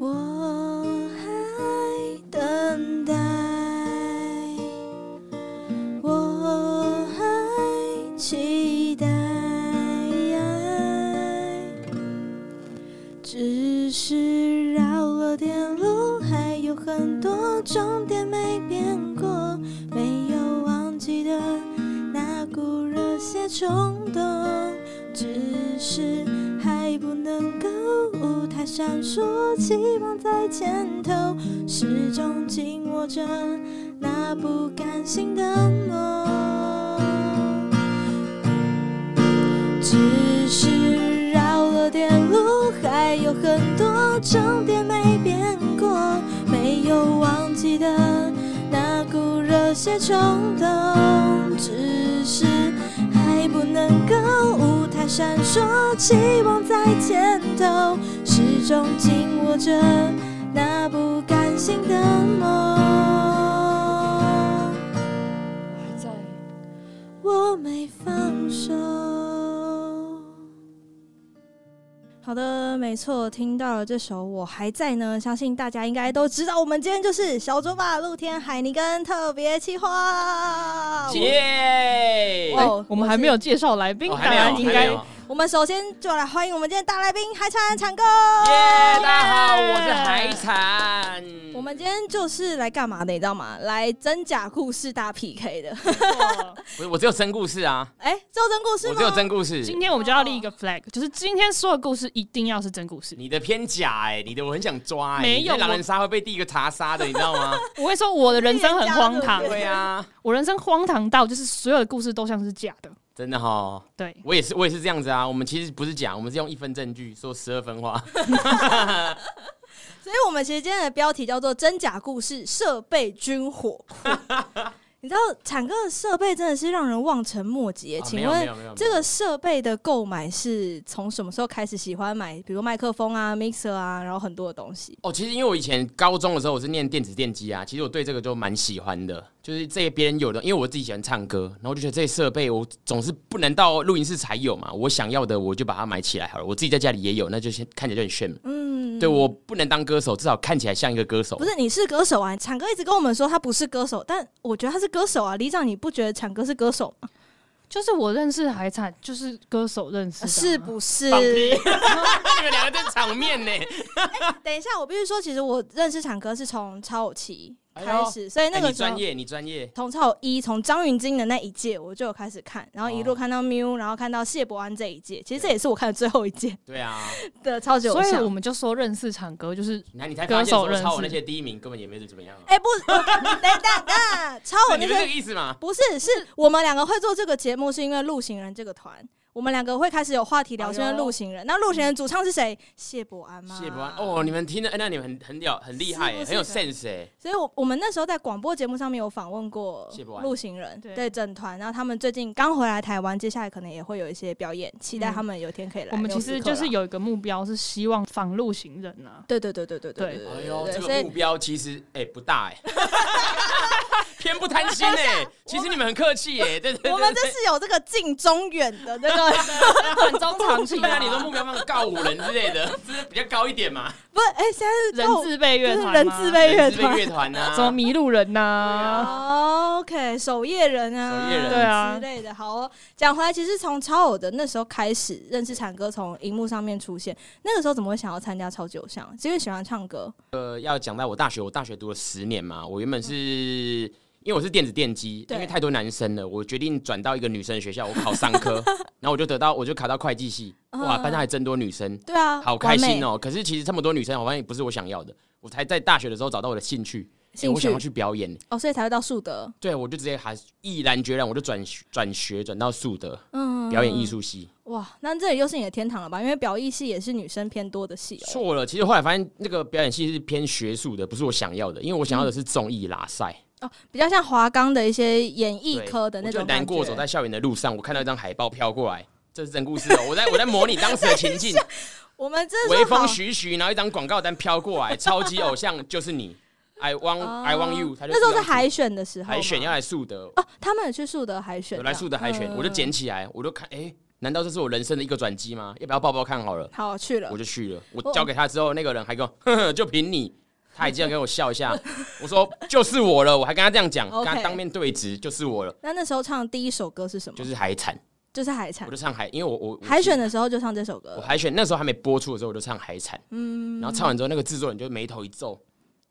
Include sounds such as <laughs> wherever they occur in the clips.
我还等待，我还期待，只是绕了点路，还有很多终点没变过，没有忘记的那股热血冲动，只是还不能够。舞台闪烁，期望在前头，始终紧握着那不甘心的梦。只是绕了点路，还有很多终点没变过，没有忘记的那股热血冲动，只是还不能够舞台。闪烁，期望在前头，始终紧握着没错，听到了这首《我还在》呢，相信大家应该都知道，我们今天就是小卓吧露天海尼根特别企划。耶！哦，我们还没有介绍来宾，当然应该。我们首先就来欢迎我们今天大来宾海产产哥。耶！大家好，我是海产。我们今天就是来干嘛的，你知道吗？来真假故事大 PK 的。我我只有真故事啊。哎，只有真故事吗？我只有真故事。今天我们就要立一个 flag，就是今天说的故事一定要是真故事。你的偏假哎，你的我很想抓哎。没有狼人杀会被第一个查杀的，你知道吗？<laughs> 我会说我的人生很荒唐。对啊，我人生荒唐到就是所有的故事都像是假的。真的哈，对，我也是，我也是这样子啊。我们其实不是讲，我们是用一分证据说十二分话。<laughs> 所以，我们其实今天的标题叫做“真假故事设备军火库”。<laughs> 你知道产哥的设备真的是让人望尘莫及。请问这个设备的购买是从什么时候开始喜欢买？比如麦克风啊、mixer 啊，然后很多的东西。哦，其实因为我以前高中的时候我是念电子电机啊，其实我对这个就蛮喜欢的。就是这些别人有的，因为我自己喜欢唱歌，然后我就觉得这些设备我总是不能到录音室才有嘛。我想要的我就把它买起来好了。我自己在家里也有，那就先看起来就很炫。嗯，对，我不能当歌手，至少看起来像一个歌手。不是，你是歌手啊！产哥一直跟我们说他不是歌手，但我觉得他是歌手啊。李长，你不觉得产哥是歌手吗？就是我认识海产，就是歌手认识的，是不是？<laughs> 你们两个在场面呢、欸。等一下，我必须说，其实我认识产哥是从超偶期。开始，所以那个专业，你专业。从超一，从张云京的那一届我就有开始看，然后一路看到 Miu，然后看到谢伯安这一届，其实这也是我看的最后一届。对啊，<laughs> 的超级偶像。所以我们就说认识唱歌就是，那你才发现说超我那些第一名根本也没怎么样。哎，不，<laughs> 等等等，超我那些，这个意思吗？不是，是我们两个会做这个节目，是因为陆行人这个团。我们两个会开始有话题聊，现在路行人。那路行人主唱是谁？谢伯安吗？谢伯安哦，你们听的，那你们很很屌，很厉害，很有 sense 哎。所以，我我们那时候在广播节目上面有访问过路行人，对整团。然后他们最近刚回来台湾，接下来可能也会有一些表演，期待他们有一天可以来。我们其实就是有一个目标，是希望访路行人呐。对对对对对对。哎呦，这个目标其实哎不大哎。<laughs> 偏不贪心哎，<laughs> 其实你们很客气哎，对对。我们这是有这个近中远的这个短中长期。对啊，你的目标放告五人之类的，<laughs> 是比较高一点嘛？不是，哎，现在是人字辈乐团，人字辈乐团，乐团啊，什么迷路人呐？OK，守夜人啊，守夜人对啊之类的。好，讲回来，其实从超偶的那时候开始认识产哥，从荧幕上面出现，那个时候怎么会想要参加超级偶像？是因为喜欢唱歌？呃，要讲到我大学，我大学读了十年嘛，我原本是。因为我是电子电机，因为太多男生了，我决定转到一个女生的学校。我考商科，<laughs> 然后我就得到，我就考到会计系。哇，班上还真多女生，对啊，好开心哦。可是其实这么多女生，我发现不是我想要的。我才在大学的时候找到我的兴趣，我想要去表演哦，所以才会到树德。对，我就直接还毅然决然，我就转转学转到树德，嗯，表演艺术系。哇，那这里又是你的天堂了吧？因为表艺系也是女生偏多的系。错了，其实后来发现那个表演系是偏学术的，不是我想要的，因为我想要的是综艺拉赛。哦，比较像华冈的一些演艺科的那种。难过，走在校园的路上，我看到一张海报飘过来，这是真故事哦。我在我在模拟当时的情境。<laughs> 我们这微风徐徐，然后一张广告单飘过来，超级偶像就是你，I want I want you。那时候是海选的时候，海选要来树德哦，他们也去树德海选，有来树德海选，我就捡起来，我就看，哎，难道这是我人生的一个转机吗？要不要抱抱看好了？好，去了，我就去了。我交给他之后，那个人还跟我，呵呵，就凭你，他还这样给我笑一下。<laughs> 我说就是我了，我还跟他这样讲，跟他当面对质，就是我了。那那时候唱的第一首歌是什么？就是海产。就是海产，我就唱海，因为我我海选的时候就唱这首歌。我海选那时候还没播出的时候，我就唱海产。嗯，然后唱完之后，那个制作人就眉头一皱，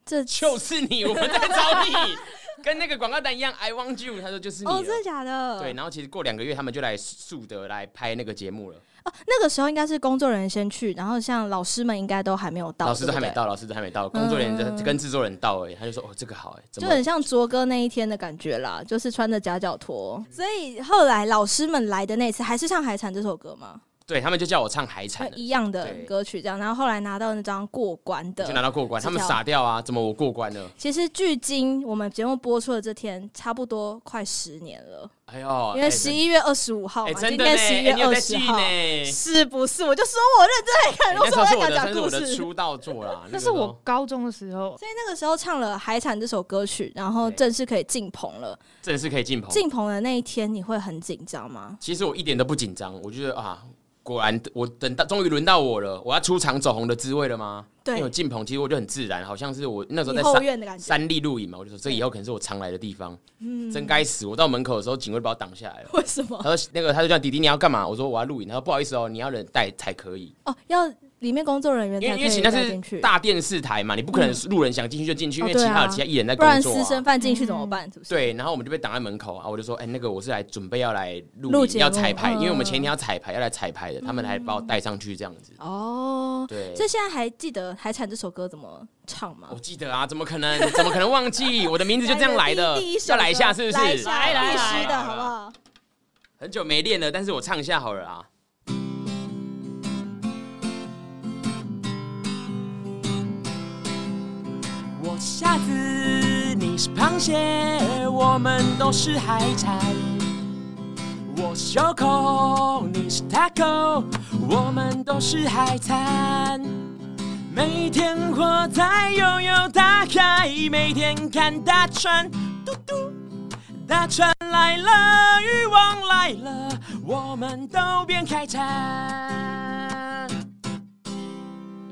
这就是你，我们在找你，<laughs> 跟那个广告单一样，I want you。他说就是你。哦，真的假的？对，然后其实过两个月，他们就来树德来拍那个节目了。哦，那个时候应该是工作人员先去，然后像老师们应该都还没有到，老师都还没到，老师都还没到，工作人员跟制作人到而已。他就说：“哦，这个好哎，就很像卓哥那一天的感觉啦，就是穿着夹脚拖。”所以后来老师们来的那次，还是唱《海产》这首歌吗？对，他们就叫我唱《海产》一样的歌曲，这样，然后后来拿到那张过关的，就拿到过关，他们傻掉啊，怎么我过关了？其实距今我们节目播出的这天，差不多快十年了。哎呦，因为十一月二十五号嘛，今天十一月二十号，是不是？我就说我认真在看，我说我在讲讲故事。出道作啦，那是我高中的时候，所以那个时候唱了《海产》这首歌曲，然后正式可以进棚了。正式可以进棚，进棚的那一天，你会很紧张吗？其实我一点都不紧张，我觉得啊。果然，我等到终于轮到我了，我要出场走红的滋味了吗？对，因为进棚其实我就很自然，好像是我那时候在三三立录影嘛，我就说这以后可能是我常来的地方。嗯，真该死！我到门口的时候，警卫把我挡下来了。为什么？他说那个他就叫弟弟，你要干嘛？我说我要录影。他说不好意思哦，你要人带才可以。哦，要。里面工作人员，因为因为那是大电视台嘛，你不可能路人想进去就进去，因为其他有其他艺人在工作，不然私生饭进去怎么办？是不是？对，然后我们就被挡在门口啊，我就说，哎，那个我是来准备要来录影，要彩排，因为我们前一天要彩排，要来彩排的，他们还把我带上去这样子。哦，对，所以现在还记得《海产》这首歌怎么唱吗？我记得啊，怎么可能？<laughs> 怎么可能忘记？我的名字就这样来的，<laughs> 要来一下是不是？来来来，的好不好？很久没练了，但是我唱一下好了啊。虾子，你是螃蟹，我们都是海产。我是小口，你是 taco，我们都是海产。每天活在悠悠大海，每天看大船，嘟嘟，大船来了，渔网来了，我们都变海产。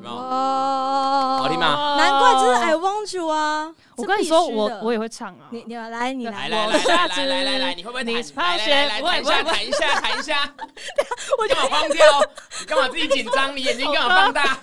哦，好听吗？难怪这是 you 啊！我跟你说，我我也会唱啊！你你来，你来，来来来来来来来，你会不会？你来来来，弹一下，弹一下，<laughs> 弹一下！我干嘛慌掉？你干嘛自己紧张？你眼睛干嘛放大？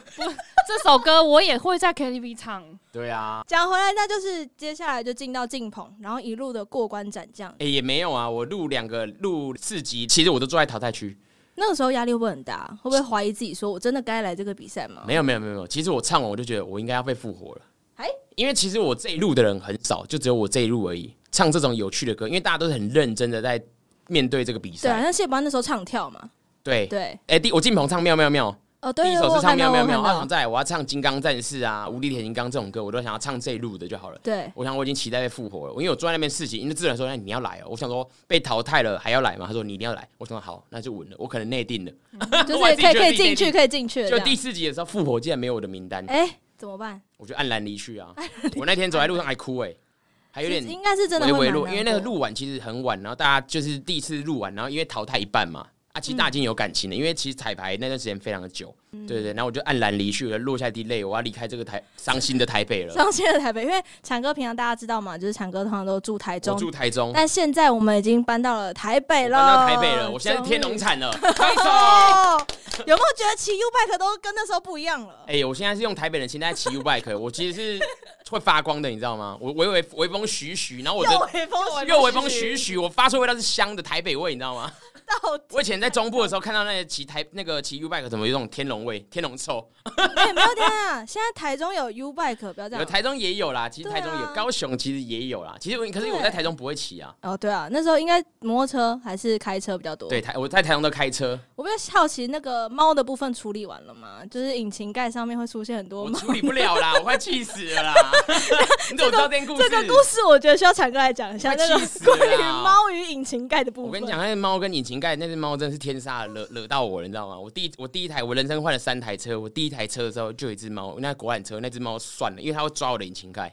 这首歌我也会在 KTV 唱。对啊，讲回来，那就是接下来就进到进棚，然后一路的过关斩将。哎，也没有啊，我录两个，录四集，其实我都坐在淘汰区。那个时候压力会不会很大？会不会怀疑自己？说我真的该来这个比赛吗？没有没有没有没有，其实我唱完我就觉得我应该要被复活了。哎，因为其实我这一路的人很少，就只有我这一路而已。唱这种有趣的歌，因为大家都是很认真的在面对这个比赛。对啊，那谢宝那时候唱跳嘛。对对，哎，第我进棚唱妙妙妙。哦，对，第一首是唱喵喵喵，我想再我要唱金刚战士啊，无敌铁金刚这种歌，我都想要唱这一路的就好了。对，我想我已经期待被复活了，因为我坐在那边试镜，因为自然说那你要来哦，我想说被淘汰了还要来吗？他说你一定要来，我说好，那就稳了，我可能内定了，就是 <laughs> 可以可以进去，可以进去。就第四集的时候复活竟然没有我的名单，哎，怎么办？我就黯然离去啊！我那天走在路上还哭哎，还有点应该是真的微微录，因为那个录完其实很晚，然后大家就是第一次录完，然后因为淘汰一半嘛。啊，其实大家已经有感情了，因为其实彩排那段时间非常的久，对对，然后我就黯然离去了，落下一滴泪，我要离开这个台伤心的台北了。伤心的台北，因为强哥平常大家知道嘛，就是强哥通常都住台中，住台中，但现在我们已经搬到了台北了，搬到台北了，我现在是天龙产了，<laughs> 有没有觉得骑 U bike 都跟那时候不一样了？哎，我现在是用台北人心态骑 U bike，<laughs> 我其实是会发光的，你知道吗？我微微微风徐徐，然后我的又微风徐徐，我发出味道是香的台北味，你知道吗？我以前在中部的时候，看到那些骑台那个骑 U bike 怎么有种天龙味、天龙臭？哎，没有天啊！现在台中有 U bike，不要这样。台中也有啦，其实台中有，高雄其实也有啦。其实我可是我在台中不会骑啊。哦，对啊，那时候应该摩托车还是开车比较多。对，台我在台中都开车。我比较好奇那个猫的部分处理完了吗？就是引擎盖上面会出现很多猫。我处理不了啦，<laughs> 我快气死了啦！<laughs> 你怎么知道这故事？这个故事我觉得需要强哥来讲一下，那个关于猫与引擎盖的部分。我跟你讲，那个猫跟引擎盖，那只猫真的是。天杀，惹惹到我了，你知道吗？我第一我第一台我人生换了三台车，我第一台车的时候就有一只猫，那国产车那只猫算了，因为它会抓我的引擎盖。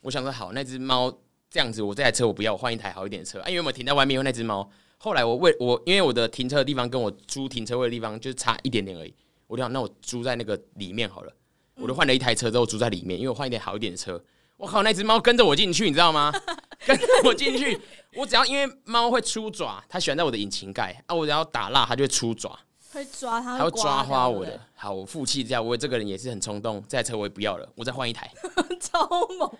我想说好，那只猫这样子，我这台车我不要，我换一台好一点的车。啊，因为我停在外面，因为那只猫后来我为我因为我的停车的地方跟我租停车位的地方就差一点点而已，我就想那我租在那个里面好了。我就换了一台车之后租在里面，因为我换一点好一点的车。我靠，那只猫跟着我进去，你知道吗？<laughs> 跟着我进去，我只要因为猫会出爪，它喜欢在我的引擎盖啊，我只要打蜡，它就会出爪，会抓它，它会抓花我的。好，我负气这样，我这个人也是很冲动，这台车我也不要了，我再换一台，<laughs> 超猛，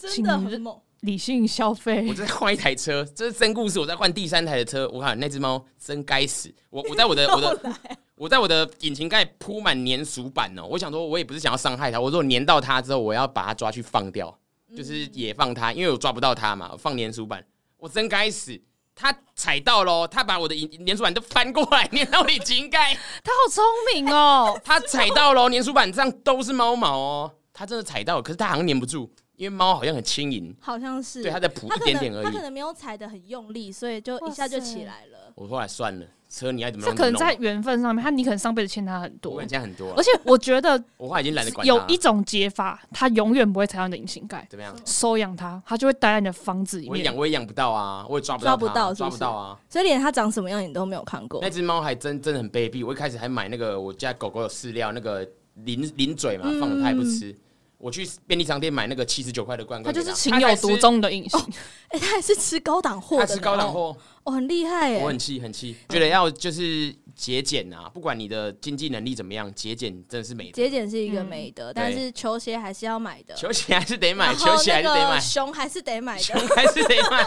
真的很猛，理性消费。我再换一台车，这是真故事。我再换第三台的车，我看那只猫真该死。我我在我的我的。我在我的引擎盖铺满粘鼠板哦，我想说，我也不是想要伤害它，我说粘到它之后，我要把它抓去放掉，就是也放它，因为我抓不到它嘛，我放粘鼠板，我真该死，它踩到喽，它把我的粘鼠板都翻过来粘到引擎盖，<laughs> 它好聪明哦，<laughs> 它踩到喽，粘鼠板上都是猫毛哦，它真的踩到，可是它好像粘不住，因为猫好像很轻盈，好像是，对，它在扑一点点而已，它可能没有踩的很用力，所以就一下就起来了，我后来算了。车你爱怎么弄？这可能在缘分上面，他你可能上辈子欠他很多，我欠很多、啊。而且我觉得，<laughs> 我话已经懒得管。有一种解法，它永远不会踩到你的引擎盖。怎么样？收养它，它就会待在你的房子里面。我养我也养不到啊，我也抓不到，抓不到，抓不到啊。所以连它长什么样你都没有看过。那只猫还真真的很卑鄙。我一开始还买那个我家狗狗的饲料，那个零零嘴嘛，放了它也不吃。嗯我去便利商店买那个七十九块的罐罐，他就是情有独钟的隐形。哎，他还是吃高档货，他吃高档货，哦，很厉害哎。我很气，很气，觉得要就是节俭啊，不管你的经济能力怎么样，节俭真的是美德。节俭是一个美德，但是球鞋还是要买的。球鞋还是得买，球鞋还是得买，熊还是得买，熊还是得买。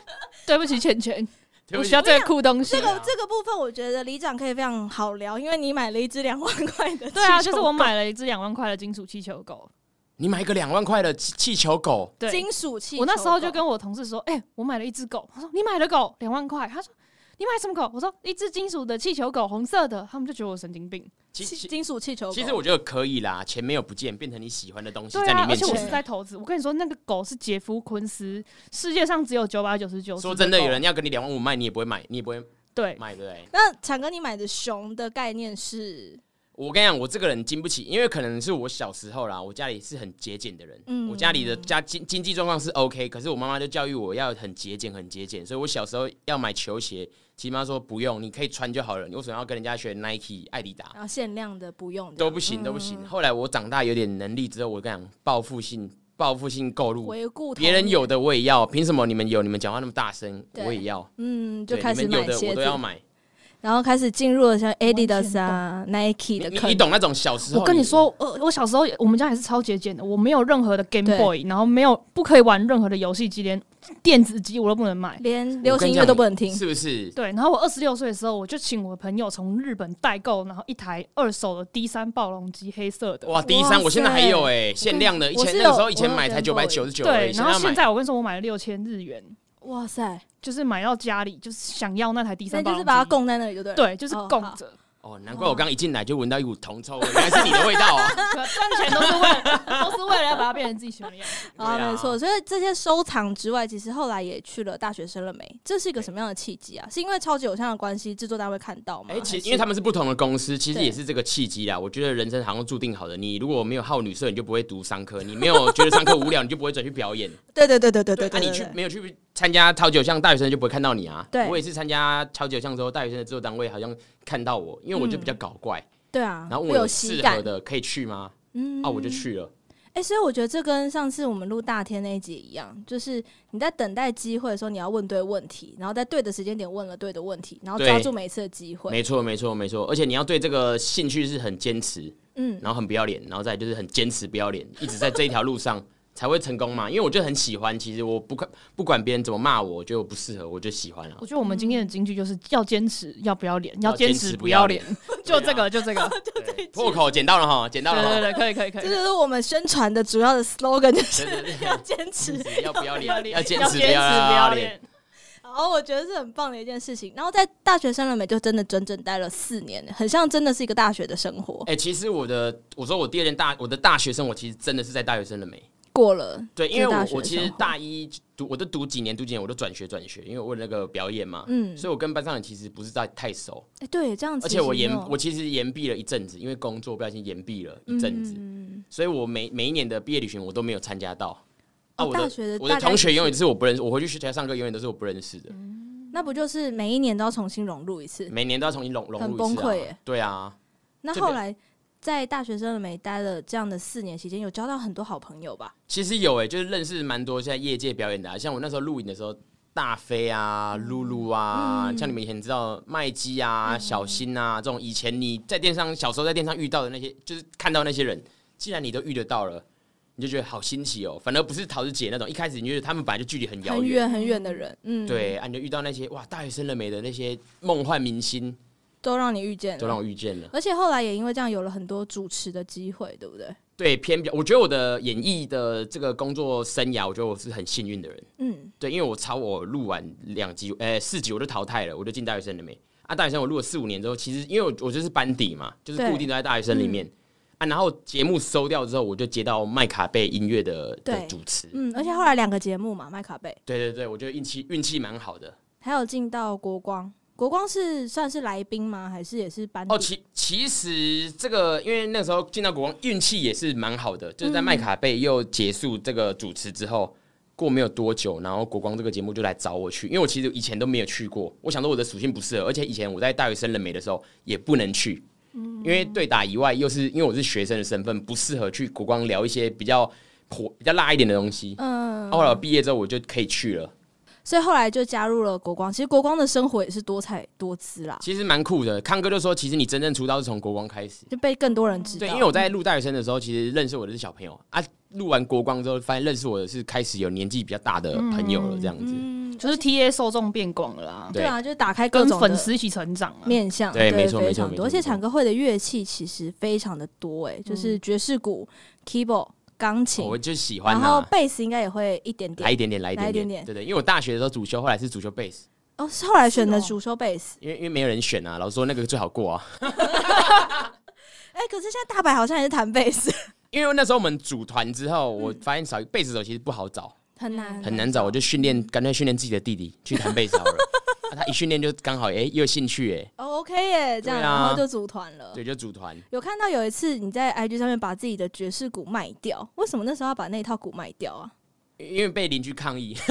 <laughs> 对不起，钱钱，我需要这个酷东西。这个这个部分，我觉得里长可以非常好聊，因为你买了一只两万块的。对啊，就是我买了一只两万块的金属气球狗。你买一个两万块的气球狗，对，金属气。我那时候就跟我同事说：“哎、欸，我买了一只狗。”他说：“你买了狗两万块。”他说：“你买什么狗？”我说：“一只金属的气球狗，红色的。”他们就觉得我神经病。金金属气球狗，其实我觉得可以啦，钱没有不见，变成你喜欢的东西对、啊、在里面。而且我是在投资。我跟你说，那个狗是杰夫昆斯，世界上只有九百九十九。说真的，有人要跟你两万五卖，你也不会买，你也不会对买对，对。那强哥，你买的熊的概念是？我跟你讲，我这个人经不起，因为可能是我小时候啦，我家里是很节俭的人。嗯，我家里的家经经济状况是 OK，可是我妈妈就教育我要很节俭，很节俭。所以我小时候要买球鞋，其实妈说不用，你可以穿就好了。你为什么要跟人家学 Nike、艾迪达？然后限量的不用，都不行，都不行。嗯、后来我长大有点能力之后，我跟你讲，报复性、报复性购入，别人有的我也要。凭什么你们有？你们讲话那么大声，我也要。嗯，就开始买有的我都要买。然后开始进入了像 Adidas 啊、Nike 的坑。你懂那种小时候？我跟你说，呃，我小时候我们家也是超节俭的，我没有任何的 Game Boy，然后没有不可以玩任何的游戏机，连电子机我都不能买，连流行音乐都不能听，是不是？对。然后我二十六岁的时候，我就请我的朋友从日本代购，然后一台二手的 D 三暴龙机，黑色的。哇，D 三我现在还有哎、欸，限量的，以前那个时候以前买才九百九十九，对。然后现在我跟你说，我买了六千日元。哇塞！就是买到家里，就是想要那台第三包，就是把它供在那里，就对？对，就是供着。哦，难怪我刚一进来就闻到一股铜臭味，<laughs> 原来是你的味道啊！<laughs> 赚钱都是为了，都是为了要把它变成自己喜欢的样子。<laughs> 啊，没错。所以这些收藏之外，其实后来也去了大学生了没？这是一个什么样的契机啊？是因为超级偶像的关系，制作单位看到吗？哎，其实因为他们是不同的公司，其实也是这个契机啦。我觉得人生好像注定好的，你如果没有好女色，你就不会读商科；你没有觉得商科无聊，你就不会转去表演。对对对对对对。那你去没有去参加超级偶像，大学生就不会看到你啊？对，我也是参加超级偶像之后，大学生的制作单位好像看到我，因为我就比较搞怪。对啊，然后我有适合的可以去吗？嗯，啊，我就去了。哎、欸，所以我觉得这跟上次我们录大天那一集一样，就是你在等待机会的时候，你要问对问题，然后在对的时间点问了对的问题，然后抓住每一次的机会。没错，没错，没错。而且你要对这个兴趣是很坚持，嗯，然后很不要脸，然后再就是很坚持不要脸，一直在这一条路上。才会成功嘛，因为我就很喜欢。其实我不管，不管别人怎么骂我，我觉得我不适合，我就喜欢了。我觉得我们今天的金句就是要坚持，要不要脸，要坚持不要脸，<laughs> 就这个，<laughs> 就这个，破口捡到了哈，捡到了。对对对，可以可以可以。这就是我们宣传的主要的 slogan，就是 <laughs> 要坚持，要不要脸，要坚持不要脸。好，我觉得是很棒的一件事情。然后在大学生了没，就真的整整待了四年，很像真的是一个大学的生活。哎，其实我的，我说我第二年大，我的大学生，我其实真的是在大学生了没。过了，对，因为我我其实大一读，我都读几年读几年，我都转学转学，因为我为了那个表演嘛，嗯，所以我跟班上人其实不是在太熟，哎，对，这样子，而且我延我其实延毕了一阵子，因为工作不小心延毕了一阵子，嗯所以我每每一年的毕业旅行我都没有参加到，啊，我的我的同学永远是我不认识，我回去学校上课永远都是我不认识的，那不就是每一年都要重新融入一次？每年都要重新融融入一次、啊，很崩溃耶。对啊。那后来在大学生了没待了这样的四年期间，有交到很多好朋友吧？其实有诶、欸，就是认识蛮多现在业界表演的、啊，像我那时候录影的时候，大飞啊、露露啊，嗯、像你们以前知道麦基啊、嗯、小新啊这种，以前你在电视上小时候在电视上遇到的那些，就是看到那些人，既然你都遇得到了，你就觉得好新奇哦。反而不是桃子姐那种，一开始你觉得他们本来就距离很遥远、很远、很远的人，嗯，对啊，你就遇到那些哇，大学生了没的那些梦幻明星。都让你遇见了，都让我遇见了，而且后来也因为这样有了很多主持的机会，对不对？对，偏表，我觉得我的演艺的这个工作生涯，我觉得我是很幸运的人。嗯，对，因为我超我录完两集，呃，四集我就淘汰了，我就进大学生了没？啊，大学生我录了四五年之后，其实因为我我就是班底嘛，就是固定都在大学生里面、嗯、啊，然后节目收掉之后，我就接到麦卡贝音乐的的主持，嗯，而且后来两个节目嘛，麦卡贝，对对对，我觉得运气运气蛮好的，还有进到国光。国光是算是来宾吗？还是也是班底？哦，其其实这个，因为那个时候进到国光，运气也是蛮好的。就是在麦卡贝又结束这个主持之后，过没有多久，然后国光这个节目就来找我去。因为我其实以前都没有去过，我想说我的属性不适合，而且以前我在大学生人美的时候也不能去，嗯因为对打以外，又是因为我是学生的身份，不适合去国光聊一些比较火、比较辣一点的东西。嗯，后来我毕业之后，我就可以去了。所以后来就加入了国光。其实国光的生活也是多彩多姿啦。其实蛮酷的。康哥就说，其实你真正出道是从国光开始，就被更多人知道。对，因为我在录大学生的时候，其实认识我的是小朋友啊。录完国光之后，发现认识我的是开始有年纪比较大的朋友了，这样子。嗯，就是 T A 受众变广了啦。对啊，就是打开各种粉丝一起成长面向。对，没错没错。而且产歌会的乐器其实非常的多，哎，就是爵士鼓、keyboard。钢琴，我就喜欢。然后贝斯应该也会一点点，来一点点，来一点点，对对。因为我大学的时候主修，后来是主修贝斯。哦，是后来选的主修贝斯。因为因为没有人选啊，老师说那个最好过啊。<laughs> 哎，可是现在大白好像也是弹贝斯。<laughs> 因为那时候我们组团之后，我发现找贝斯手其实不好找，很难很难找。我就训练，干脆训练自己的弟弟去弹贝斯好了。<laughs> 他一训练就刚好，哎，又有兴趣，哎，OK，哎，这样然后就组团了，对，就组团。有看到有一次你在 IG 上面把自己的爵士鼓卖掉，为什么那时候要把那套鼓卖掉啊？因为被邻居抗议，<laughs>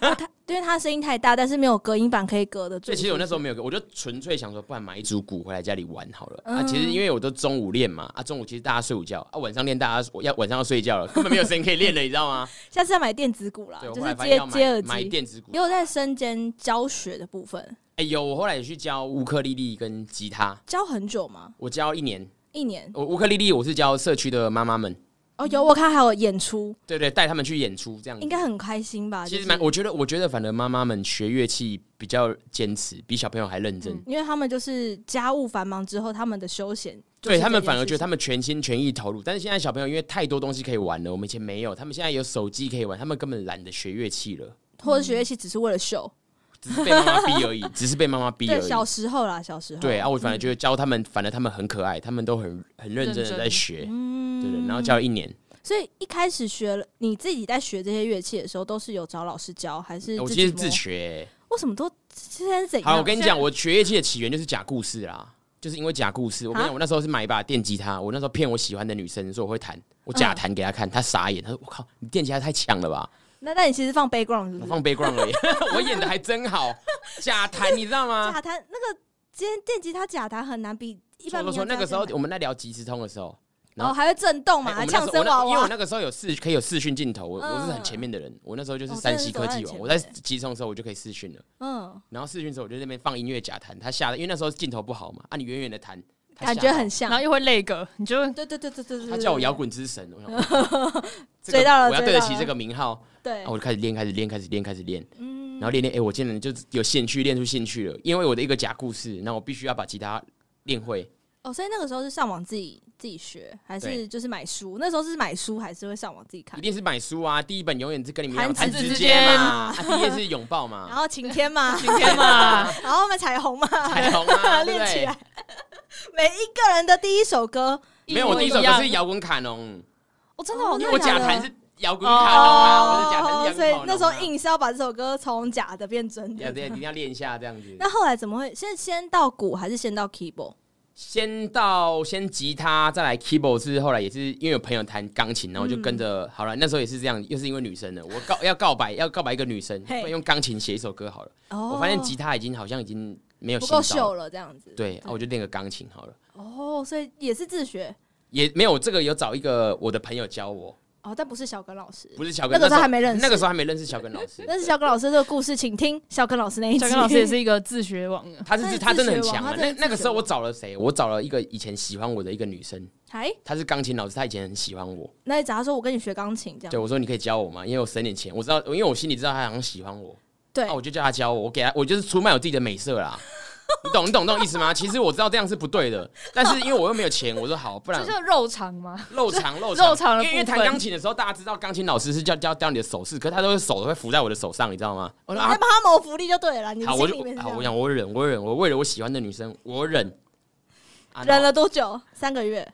他因为他声音太大，但是没有隔音板可以隔的。所以其实我那时候没有，我就纯粹想说，不然买一组鼓回来家里玩好了。啊，其实因为我都中午练嘛，啊，中午其实大家睡午觉，啊，晚上练大家要晚上要睡觉了，<laughs> 根本没有时间可以练了，你知道吗？<laughs> 下次要买电子鼓了，就是接接耳机，买电子鼓。也有在身兼教学的部分，哎有，我后来也去教乌克丽丽跟吉他，教很久吗？我教一年，一年。我乌克丽丽我是教社区的妈妈们。哦，有我看还有演出，对对，带他们去演出这样子，应该很开心吧？其实蛮，我觉得，我觉得反正妈妈们学乐器比较坚持，比小朋友还认真，因为他们就是家务繁忙之后，他们的休闲，对他们反而觉得他们全心全意投入。但是现在小朋友因为太多东西可以玩了，我们以前没有，他们现在有手机可以玩，他们根本懒得学乐器了，或者学乐器只是为了秀，只是被妈妈逼而已，只是被妈妈逼而已。小时候啦，小时候，对啊，我反而觉得教他们，反而他们很可爱，他们都很很认真的在学，嗯，对对，然后教一年。所以一开始学了，你自己在学这些乐器的时候，都是有找老师教，还是？我其实自学、欸。为什么都现在是怎样？好，我跟你讲，我学乐器的起源就是假故事啦，就是因为假故事。我跟你讲，我那时候是买一把电吉他，我那时候骗我喜欢的女生说我会弹，我假弹给她看，她傻眼，她说：“我靠，你电吉他太强了吧？”那那你其实放 background 是不是？我放 background 而已，<laughs> 我演的还真好。假弹你知道吗？假弹那个今天电吉他假弹很难，比一般。我说那个时候我们在聊即时通的时候。然后还会震动嘛？还呛声娃娃。因为我那个时候有视可以有视讯镜头，我我是很前面的人。我那时候就是山西科技王，我在即时通的时候我就可以视讯了。嗯。然后视讯的时候我就在那边放音乐假弹，他吓的，因为那时候镜头不好嘛，啊，你远远的弹，感觉很像，然后又会那个，你就对对对对对对。他叫我摇滚之神，我想 <laughs> 追到了，我要对得起这个名号。对。然后我就开始练，开始练，开始练，开始练。嗯。然后练练，哎，我竟然就有兴趣练出兴趣了，因为我的一个假故事，那我必须要把吉他练会。哦，所以那个时候是上网自己自己学，还是就是买书？那时候是买书，还是会上网自己看？一定是买书啊！第一本永远是跟你们一样，弹指之间嘛，第一页是拥抱嘛，<laughs> 然后晴天嘛，晴天嘛，<laughs> 然后我们彩虹嘛，彩虹嘛，练起来。<laughs> 每一个人的第一首歌，没有，我第一首歌是摇滚卡农。我真的好，因为我假弹是摇滚卡农啊，我是假弹，所以那时候硬是要把这首歌从假的变真的，一定要练一下这样子。<laughs> 那后来怎么会先先到鼓，还是先到 keyboard？先到先吉他，再来 keyboard，是后来也是因为有朋友弹钢琴，然后就跟着、嗯、好了。那时候也是这样，又是因为女生的，我告要告白，要告白一个女生，用钢琴写一首歌好了。哦，我发现吉他已经好像已经没有不够秀了，这样子。对，啊，我就练个钢琴好了。哦，所以也是自学？也没有，这个有找一个我的朋友教我。哦，但不是小根老师，不是小根，那个时候还没认识，那个时候还没认识小根老师。<laughs> 但是小根老师这个故事，请听小根老师那一集。小根老师也是一个自学王啊，<laughs> 他是他真的很强啊。那那个时候我找了谁？我找了一个以前喜欢我的一个女生，哎，她是钢琴老师，她以前很喜欢我。那你假如说我跟你学钢琴这样？对，我说你可以教我吗？因为我省点钱，我知道，因为我心里知道她好像喜欢我。对，那我就叫他教我，我给他，我就是出卖我自己的美色啦。你懂你懂这种意思吗？其实我知道这样是不对的，但是因为我又没有钱，我说好，不然这是肉偿吗？<laughs> 肉偿肉肉偿，因为弹钢琴的时候，大家知道钢琴老师是教教教你的手势，可是他都是手都会扶在我的手上，你知道吗？我说啊，帮他谋福利就对了。你好，我就好，我讲我忍，我忍，我为了我喜欢的女生，我忍。忍了多久？三个月。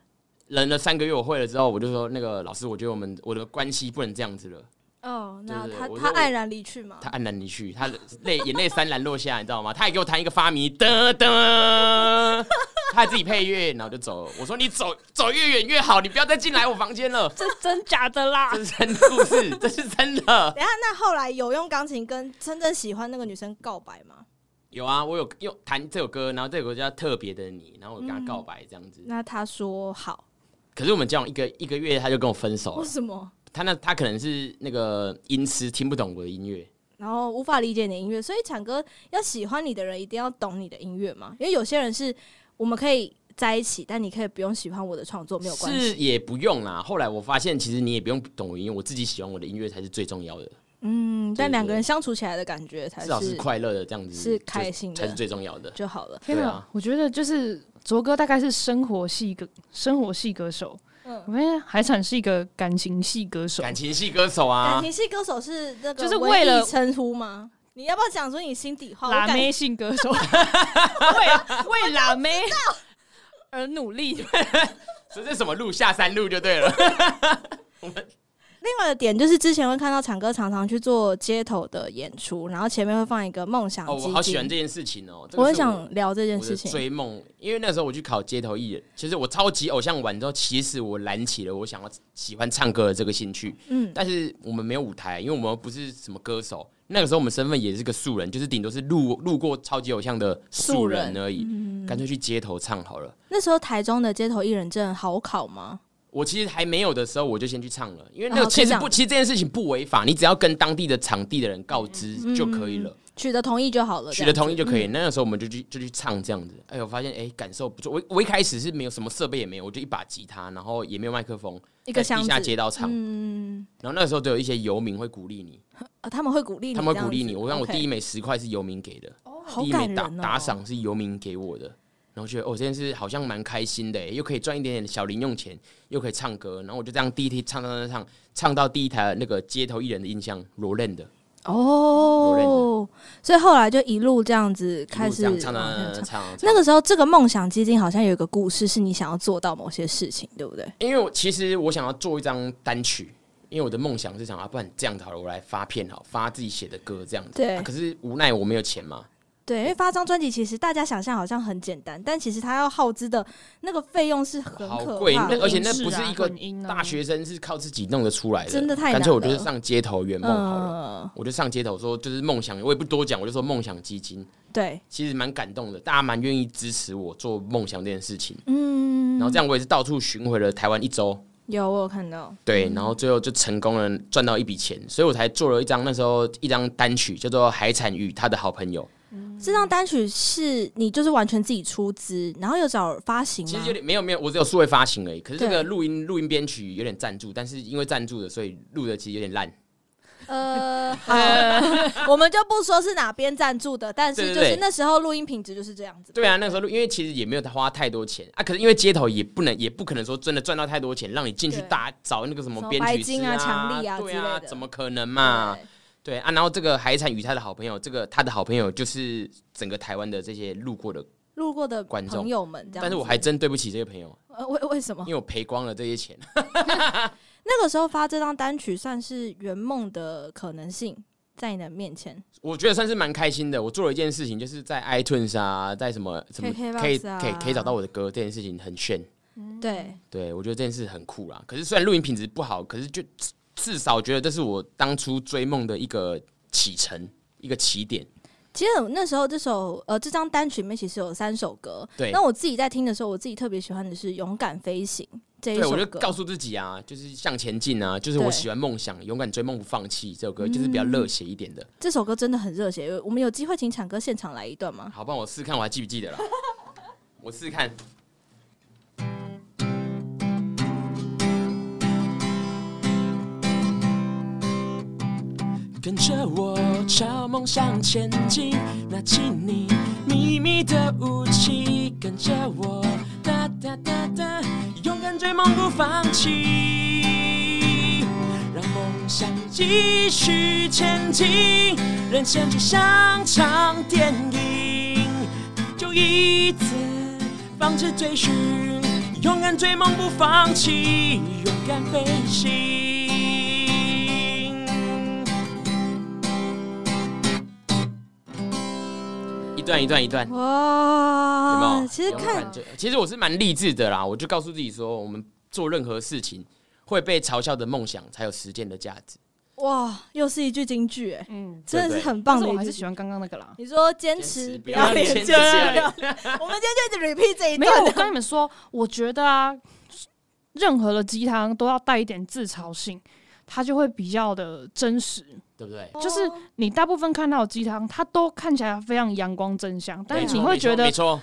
忍了三个月，我会了之后，我就说那个老师，我觉得我们我的关系不能这样子了。哦，那他他黯然离去吗？他黯然离去，他泪眼泪潸然落下，你知道吗？他也给我弹一个发迷，噔噔，<laughs> 他还自己配乐，然后就走了。我说你走走越远越好，你不要再进来我房间了。<laughs> 这真假的啦？<laughs> 这是真故事，这是真的。等下，那后来有用钢琴跟真正喜欢那个女生告白吗？有啊，我有用弹这首歌，然后这首歌叫《特别的你》，然后我跟他告白这样子。那他说好，可是我们交往一个一个月，他就跟我分手了。为什么？他那他可能是那个音痴，听不懂我的音乐，然后无法理解你的音乐，所以产哥要喜欢你的人一定要懂你的音乐嘛？因为有些人是我们可以在一起，但你可以不用喜欢我的创作，没有关系。是也不用啦。后来我发现，其实你也不用懂我音乐，我自己喜欢我的音乐才是最重要的。嗯，但两个人相处起来的感觉才是至少是快乐的，这样子是开心的，才是最重要的就好了。天啊，我觉得就是卓哥大概是生活系歌，生活系歌手。我发现海产是一个感情系歌手，感情系歌手啊，感情系歌手是那个就是为了称呼吗？你要不要讲出你心底话？辣妹性歌手，<laughs> 为为辣妹而努力，<laughs> 所以这是什么路？下山路就对了。<laughs> 我们。另外的点就是，之前会看到产哥常常去做街头的演出，然后前面会放一个梦想。哦，我好喜欢这件事情哦！我很想聊这件事情。追梦，因为那时候我去考街头艺人，其实我超级偶像完之后，其实我燃起了我想要喜欢唱歌的这个兴趣。嗯，但是我们没有舞台，因为我们不是什么歌手。那个时候我们身份也是个素人，就是顶多是路路过超级偶像的素人而已。嗯，干脆去街头唱好了。那时候台中的街头艺人证好考吗？我其实还没有的时候，我就先去唱了，因为那个其实不，哦、其实这件事情不违法，你只要跟当地的场地的人告知就可以了，嗯、取得同意就好了，取得同意就可以。那个时候我们就去就去唱这样子，哎，我发现哎感受不错。我我一开始是没有什么设备也没有，我就一把吉他，然后也没有麦克风，一个在地下街道唱。嗯，然后那个时候都有一些游民会鼓励你，啊，他们会鼓励你，他们会鼓励你。我让我第一枚十块是游民给的，哦，第一枚打打赏是游民给我的。然后觉得哦，这件事好像蛮开心的，又可以赚一点点小零用钱，又可以唱歌。然后我就这样第一天唱唱唱唱，唱到第一台那个街头艺人的印象，罗链的哦，所以后来就一路这样子开始唱唱唱唱。那个时候，这个梦想基金好像有一个故事，是你想要做到某些事情，对不对？因为我其实我想要做一张单曲，因为我的梦想是想要，不然这样子好了，我来发片好，发自己写的歌这样子。对，可是无奈我没有钱嘛。对，因为发张专辑其实大家想象好像很简单，但其实他要耗资的那个费用是很可贵，而且那不是一个大学生是靠自己弄得出来的，真的太难了。干脆我就是上街头圆梦好了，嗯、我就上街头说就是梦想，我也不多讲，我就说梦想基金。对，其实蛮感动的，大家蛮愿意支持我做梦想这件事情。嗯，然后这样我也是到处巡回了台湾一周，有我有看到。对，然后最后就成功了，赚到一笔钱，所以我才做了一张那时候一张单曲，叫做《海产与他的好朋友》。这张单曲是你就是完全自己出资，然后又找发行？其实有点没有没有，我只有数位发行而已。可是这个录音录音编曲有点赞助，但是因为赞助的，所以录的其实有点烂。呃，好，我们就不说是哪边赞助的，但是就是 <laughs> 那时候录音品质就是这样子。对啊，那时候录，因为其实也没有花太多钱啊。可是因为街头也不能也不可能说真的赚到太多钱，让你进去大找那个什么编曲师啊、强力啊对啊，怎么可能嘛？对啊，然后这个海产与他的好朋友，这个他的好朋友就是整个台湾的这些路过的路过的观众朋友们，但是我还真对不起这个朋友，呃，为为什么？因为我赔光了这些钱。<laughs> 那个时候发这张单曲算是圆梦的可能性在你的面前？我觉得算是蛮开心的。我做了一件事情，就是在 iTunes 啊，在什么什么可以啊可以可以找到我的歌，这件事情很炫。对，对我觉得这件事很酷啦。可是虽然录音品质不好，可是就至至少觉得这是我当初追梦的一个启程，一个起点。其实那时候这首呃这张单曲里面其实有三首歌，对那我自己在听的时候，我自己特别喜欢的是《勇敢飞行》这一对，首歌。我就告诉自己啊，就是向前进啊，就是我喜欢梦想，勇敢追梦不放弃。这首歌就是比较热血一点的。这首歌真的很热血，我们有机会请产哥现场来一段吗？好，帮我试试看，我还记不记得了？<laughs> 我试试看。跟着我朝梦想前进，拿起你秘密的武器，跟着我哒哒哒哒，勇敢追梦不放弃，让梦想继续前进，人生就像场电影，就一次放肆追寻，勇敢追梦不放弃，勇敢飞行。一段一段一段，哇，有没有？其实看，其实我是蛮励志的啦。我就告诉自己说，我们做任何事情会被嘲笑的梦想，才有实践的价值。哇，又是一句金句，哎，嗯，真的是很棒的。我还是喜欢刚刚那个啦。你说坚持不要脸，坚持 <laughs> 我们今天就一直 repeat 这一段。没有，我跟你们说，我觉得啊，任何的鸡汤都要带一点自嘲性，它就会比较的真实。对不对？就是你大部分看到的鸡汤，它都看起来非常阳光正向，但是你会觉得，没错，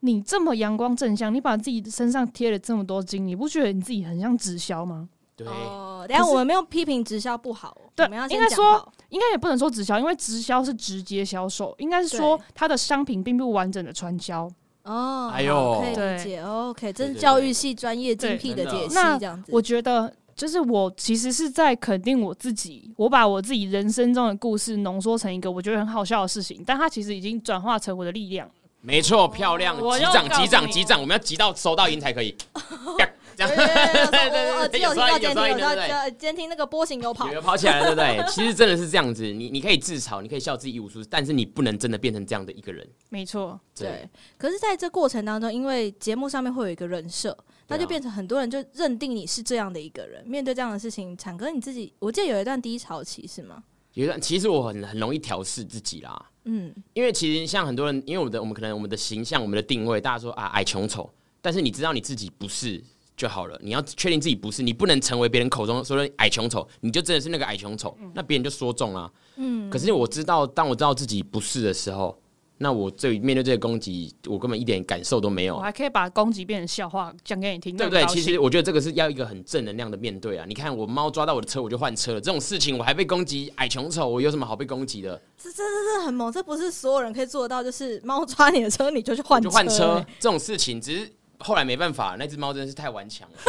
你这么阳光正向，你把自己身上贴了这么多金，你不觉得你自己很像直销吗？对。哦，等下我们没有批评直销不好，对，我们要应该说，应该也不能说直销，因为直销是直接销售，应该是说它的商品并不完整的传销。哦，哎呦，可以理解。OK，这是教育系专业精辟的解析，这样子。我觉得。就是我其实是在肯定我自己，我把我自己人生中的故事浓缩成一个我觉得很好笑的事情，但它其实已经转化成我的力量。没错，漂亮，击掌击掌击掌，我们要击到收到音才可以。<laughs> 这样，对对对对，<laughs> 有听到监听，有听到监听那个波形有跑，有跑起来了，对不对？其实真的是这样子，你你可以自嘲，你可以笑自己一无是处，但是你不能真的变成这样的一个人。没错，对。可是在这过程当中，因为节目上面会有一个人设。那就变成很多人就认定你是这样的一个人，面对这样的事情，产哥你自己，我记得有一段低潮期是吗？有一段，其实我很很容易调试自己啦，嗯，因为其实像很多人，因为我们的我们可能我们的形象、我们的定位，大家说啊矮穷丑，但是你知道你自己不是就好了，你要确定自己不是，你不能成为别人口中说的矮穷丑，你就真的是那个矮穷丑，那别人就说中了，嗯，可是我知道，当我知道自己不是的时候。那我这面对这个攻击，我根本一点感受都没有。我还可以把攻击变成笑话讲给你听，对不对？其实我觉得这个是要一个很正能量的面对啊！你看，我猫抓到我的车，我就换车了。这种事情我还被攻击，矮穷丑，我有什么好被攻击的？这这这这很猛，这不是所有人可以做得到。就是猫抓你的车，你就去换车。就换车这种事情，只是后来没办法，那只猫真的是太顽强了。<laughs>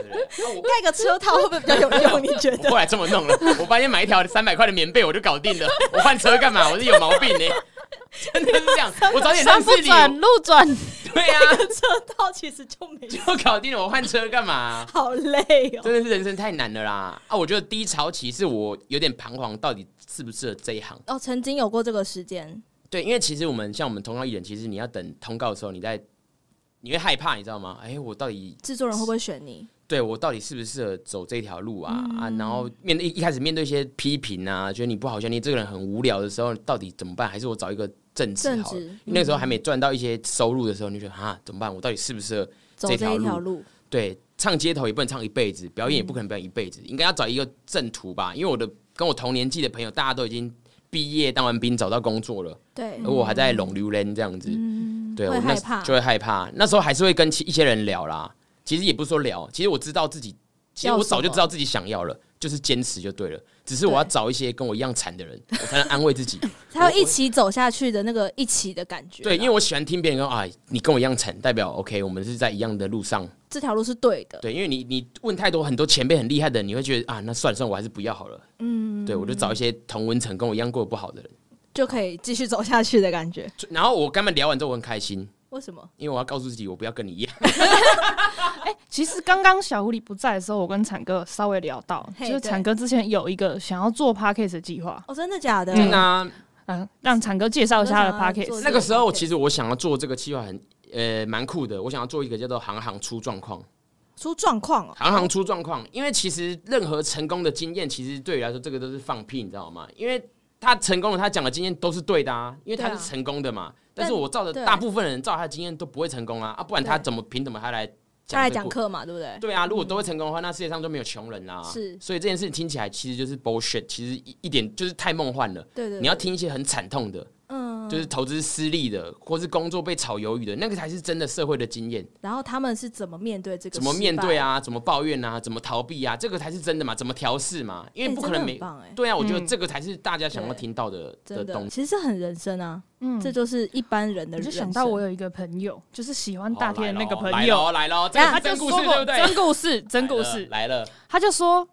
盖个车套会不会比较有用？你觉得？后来这么弄了，我发现买一条三百块的棉被我就搞定了。我换车干嘛？我是有毛病呢？<laughs> 真的是这样，<laughs> 我早点认识你。转路转，对呀、啊，车道其实就没就搞定了。我换车干嘛、啊？好累哦，真的是人生太难了啦！啊，我觉得低潮期是我有点彷徨，到底适不适合这一行？哦，曾经有过这个时间。对，因为其实我们像我们通告艺人，其实你要等通告的时候，你在你会害怕，你知道吗？哎，我到底制作人会不会选你？对我到底适不适合走这条路啊？嗯、啊，然后面对一开始面对一些批评啊，觉得你不好笑，你这个人很无聊的时候，到底怎么办？还是我找一个正职好了？嗯、那时候还没赚到一些收入的时候，你就觉得啊，怎么办？我到底适不适合这条路？路对，唱街头也不能唱一辈子，表演也不可能表演一辈子，嗯、应该要找一个正途吧？因为我的跟我同年纪的朋友，大家都已经毕业、当完兵、找到工作了，对，而我还在拢流连这样子，嗯、对，我那就会害怕。那时候还是会跟一些人聊啦。其实也不是说聊，其实我知道自己，其实我早就知道自己想要了，就是坚持就对了。只是我要找一些跟我一样惨的人，我才能安慰自己，<laughs> 才有一起走下去的那个一起的感觉。对，因为我喜欢听别人说啊，你跟我一样惨，代表 OK，我们是在一样的路上，这条路是对的。对，因为你你问太多很多前辈很厉害的人，你会觉得啊，那算了算了，我还是不要好了。嗯，对，我就找一些同文层跟我一样过得不好的人，就可以继续走下去的感觉。然后我跟他们聊完之后，我很开心。为什么？因为我要告诉自己，我不要跟你一样。<laughs> <laughs> 哎、欸，其实刚刚小狐狸不在的时候，我跟产哥稍微聊到，就是产哥之前有一个想要做 p a c k a g e 的计划。哦，真的假的？嗯啊，嗯，让产哥介绍一下他的 p a c k a g e。那个时候，其实我想要做这个计划很呃蛮酷的，我想要做一个叫做“行行出状况”。出状况哦，行行出状况。因为其实任何成功的经验，其实对于来说，这个都是放屁，你知道吗？因为他成功了，他讲的经验都是对的啊，因为他是成功的嘛。但是我照着大部分人照他的经验都不会成功啊，啊，不然他怎么凭什么他来他来讲课嘛，对不对？对啊，如果都会成功的话，那世界上就没有穷人啦。是，所以这件事情听起来其实就是 bullshit，其实一一点就是太梦幻了。对对，你要听一些很惨痛的。嗯，就是投资失利的，或是工作被炒鱿鱼的，那个才是真的社会的经验。然后他们是怎么面对这个？怎么面对啊？怎么抱怨啊？怎么逃避啊？这个才是真的嘛？怎么调试嘛？因为不可能没。对啊，我觉得这个才是大家想要听到的的东西。其实很人生啊，嗯，这就是一般人的人生。我就想到我有一个朋友，就是喜欢大天的那个朋友，来喽来喽，这个真故事对不对？真故事，真故事来了。他就说，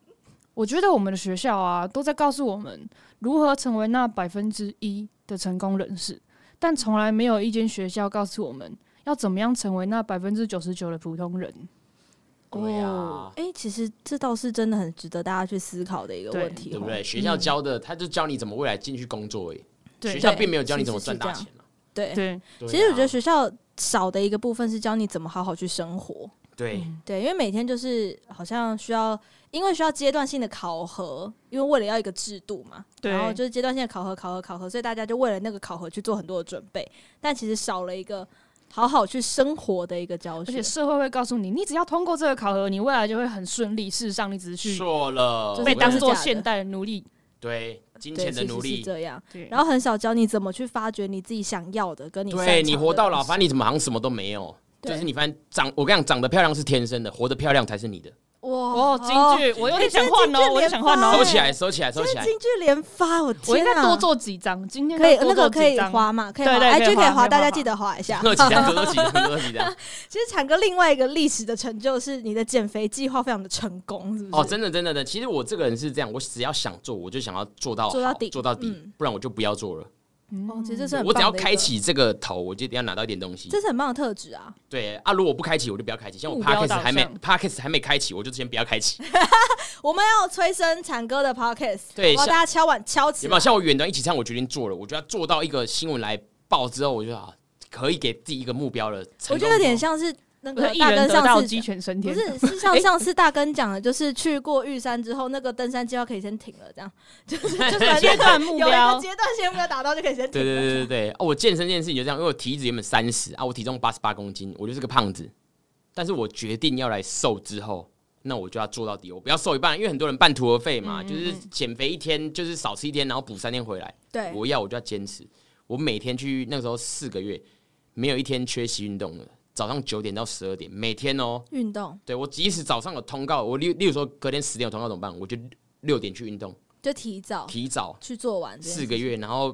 我觉得我们的学校啊，都在告诉我们如何成为那百分之一的成功人士。但从来没有一间学校告诉我们要怎么样成为那百分之九十九的普通人。哦，哎，其实这倒是真的很值得大家去思考的一个问题，对不对？学校教的，他就教你怎么未来进去工作，哎，学校并没有教你怎么赚大钱。对对，其实我觉得学校少的一个部分是教你怎么好好去生活。对对，因为每天就是好像需要，因为需要阶段性的考核，因为为了要一个制度嘛，对然后就是阶段性的考核、考核、考核，所以大家就为了那个考核去做很多的准备，但其实少了一个好好去生活的一个教学。而且社会会告诉你，你只要通过这个考核，你未来就会很顺利。事实上，你只是去错了，被当做现代的奴隶。对，金钱的奴隶是这样。然后很少教你怎么去发掘你自己想要的，跟你对你活到老，反正你怎么好像什么都没有。就是你，反正长我跟你讲，长得漂亮是天生的，活得漂亮才是你的。哇哦，京剧，我有点想换哦，我有点想换哦，收起来，收起来，收起来。京剧连发，我我应该多做几张，今天可以那个可以划嘛？可以划，哎，就可以划，大家记得划一下。多几张，多几张，多几张。<laughs> <laughs> 其实产哥另外一个历史的成就是你的减肥计划非常的成功，是不是？哦，真的，真的的。其实我这个人是这样，我只要想做，我就想要做到做到底，做到底，不然我就不要做了。哦，其实这是我只要开启这个头，我就一定要拿到一点东西。这是很棒的特质啊！对啊，如果我不开启，我就不要开启。像我 Podcast 还没 Podcast 还没开启，我就先不要开启。<laughs> 我们要催生产哥的 Podcast，对，帮大家敲碗敲起。有没有像我远端一起唱？我决定做了，我就要做到一个新闻来报之后，我就啊，可以给自己一个目标了。我觉得有点像是。那个大根上次鸡犬升天，不是 <laughs> 是像上次大根讲的，就是去过玉山之后，那个登山计划可以先停了，这样 <laughs> 就是就是阶段目标，有一个阶段性目标达到就可以先停。对对对对对，哦，我健身这件事情就这样，因为我体脂原本三十啊，我体重八十八公斤，我就是个胖子。但是我决定要来瘦之后，那我就要做到底，我不要瘦一半，因为很多人半途而废嘛，就是减肥一天就是少吃一天，然后补三天回来。对，我要我就要坚持，我每天去那个时候四个月，没有一天缺席运动的。早上九点到十二点，每天哦运动。对，我即使早上有通告，我例例如说隔天十点有通告怎么办？我就六点去运动，就提早提早去做完四个月，然后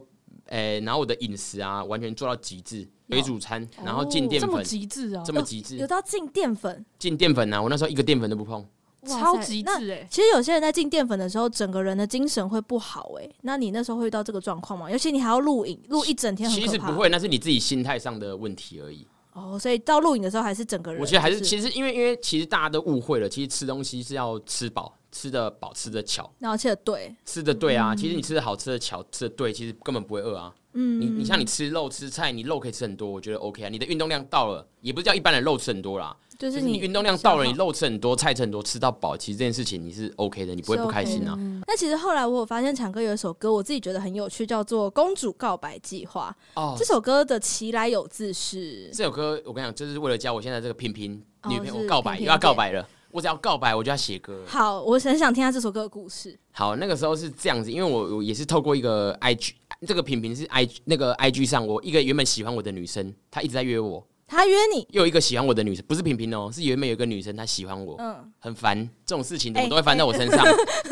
诶、欸，然后我的饮食啊完全做到极致，水煮餐，然后禁淀粉，这么极致啊，这么极致，有到禁淀粉，禁淀粉啊！我那时候一个淀粉都不碰，超极致哎。其实有些人在禁淀粉的时候，整个人的精神会不好哎。那你那时候会遇到这个状况吗？尤其你还要录影，录一整天，其实不会，那是你自己心态上的问题而已。哦，所以到录影的时候还是整个人。我觉得还是其实因为因为其实大家都误会了，其实吃东西是要吃饱，吃的饱，吃的巧，然后吃的对，吃的对啊。其实你吃的好，吃的巧，吃的对，其实根本不会饿啊。嗯，你你像你吃肉吃菜，你肉可以吃很多，我觉得 OK 啊。你的运动量到了，也不是叫一般人肉吃很多啦，就是你运动量到了，你肉吃很多，菜吃很多，吃到饱，其实这件事情你是 OK 的，你不会不开心啊。那其实后来我有发现产哥有一首歌，我自己觉得很有趣，叫做《公主告白计划》。哦，这首歌的其来有自是，这首歌我跟你讲，就是为了教我现在这个平平女朋友告白，又要告白了。我只要告白，我就要写歌。好，我很想听下这首歌的故事。好，那个时候是这样子，因为我我也是透过一个 IG，这个品评是 IG 那个 IG 上，我一个原本喜欢我的女生，她一直在约我。她约你？又有一个喜欢我的女生，不是平平哦，是原本有一个女生她喜欢我，嗯，很烦这种事情，怎么都会烦在我身上。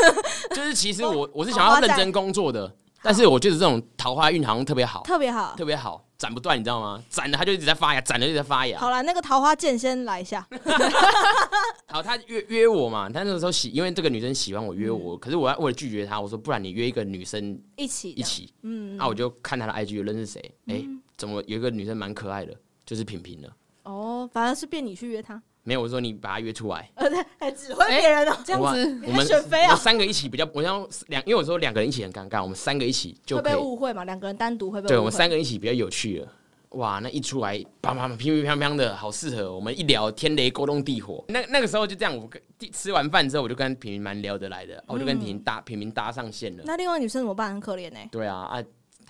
<laughs> 就是其实我我是想要认真工作的，但是我觉得这种桃花运好像特别好，特别好，特别好。斩不断，你知道吗？斩了他就一直在发芽，斩了一直在发芽。好了，那个桃花剑先来一下。<laughs> 好，他约约我嘛，他那个时候喜，因为这个女生喜欢我约我，嗯、可是我要为了拒绝他，我说不然你约一个女生一起一起。嗯，那、啊、我就看他的 IG 有认识谁？哎、怎么有一个女生蛮可爱的？就是平平了。哦，反而是变你去约他。没有，我说你把他约出来，<laughs> 呃，还指挥别人哦，<laughs> 这样子，我们选妃啊，三个一起比较，我想两，因为我说两个人一起很尴尬，我们三个一起就会被误会嘛，两个人单独会被误会。对，我们三个人一起比较有趣了。哇，那一出来，啪啪啪，乒乒乓乓的，好适合我们一聊，天雷勾动地火。那那个时候就这样，我跟吃完饭之后，我就跟平平蛮聊得来的，嗯、我就跟平平搭平平搭上线了。那另外女生怎么办？很可怜呢。对啊啊。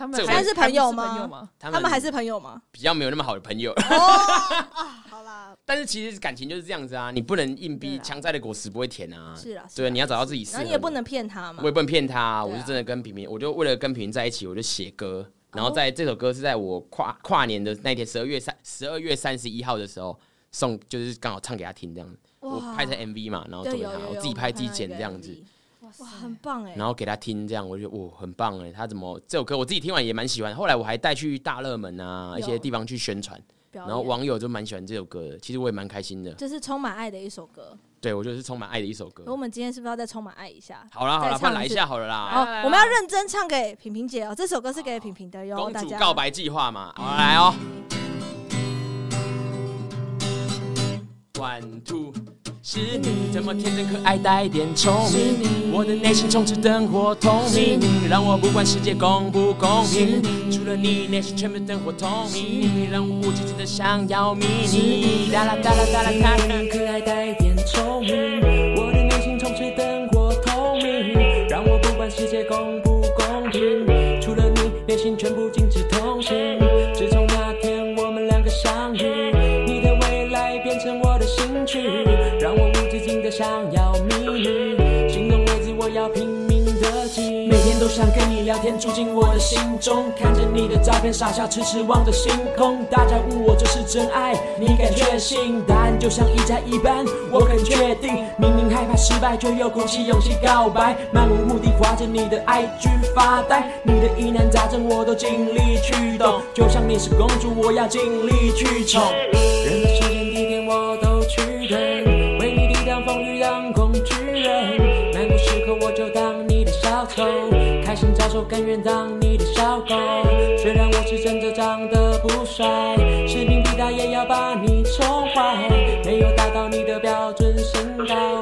他们还是朋友吗？他们，他们还是朋友吗？比较没有那么好的朋友。哦 <laughs> 啊、好啦，但是其实感情就是这样子啊，你不能硬逼，强摘的果实不会甜啊。是啊，对，你要找到自己适合。然后你也不能骗他嘛。我也不能骗他、啊，我就真的跟平平，我就为了跟平平在一起，我就写歌。然后在这首歌是在我跨跨年的那天，十二月三十二月三十一号的时候送，就是刚好唱给他听这样子。我拍成 MV 嘛，然后作为他，我自己拍自己剪这样子。哇，很棒哎！然后给他听，这样我就觉得哇，很棒哎！他怎么这首歌我自己听完也蛮喜欢。后来我还带去大热门啊一些地方去宣传，然后网友就蛮喜欢这首歌的。其实我也蛮开心的。这是充满爱的一首歌。对，我觉得是充满爱的一首歌。我们今天是不是要再充满爱一下？好啦好啦，快来一下好了啦！好，我们要认真唱给平平姐哦。这首歌是给平平的哟。公主告白计划嘛，好来哦。One two。是你这么天真可爱，带点聪明，我的内心充斥灯火通明，让我不管世界公不公平，除了你，内心全部灯火通明，让我无止境的想要迷你。哒啦哒啦哒啦，看看可爱，带点聪明，我的内心充斥灯火通明，让我不管世界公不公平，除了你，内心全部想跟你聊天，住进我的心中。看着你的照片，傻笑，痴痴望着星空。大家问我这是真爱，你敢确信？答案就像一加一般，我很确定。明明害怕失败，却又鼓起勇气告白。漫无目的划着你的 IG 发呆，你的疑难杂症我都尽力去懂。就像你是公主，我要尽力去宠。任何时间地点我都手甘愿当你的小狗。虽然我是真的长得不帅，也要把你宠坏，没有达到你的标准身高。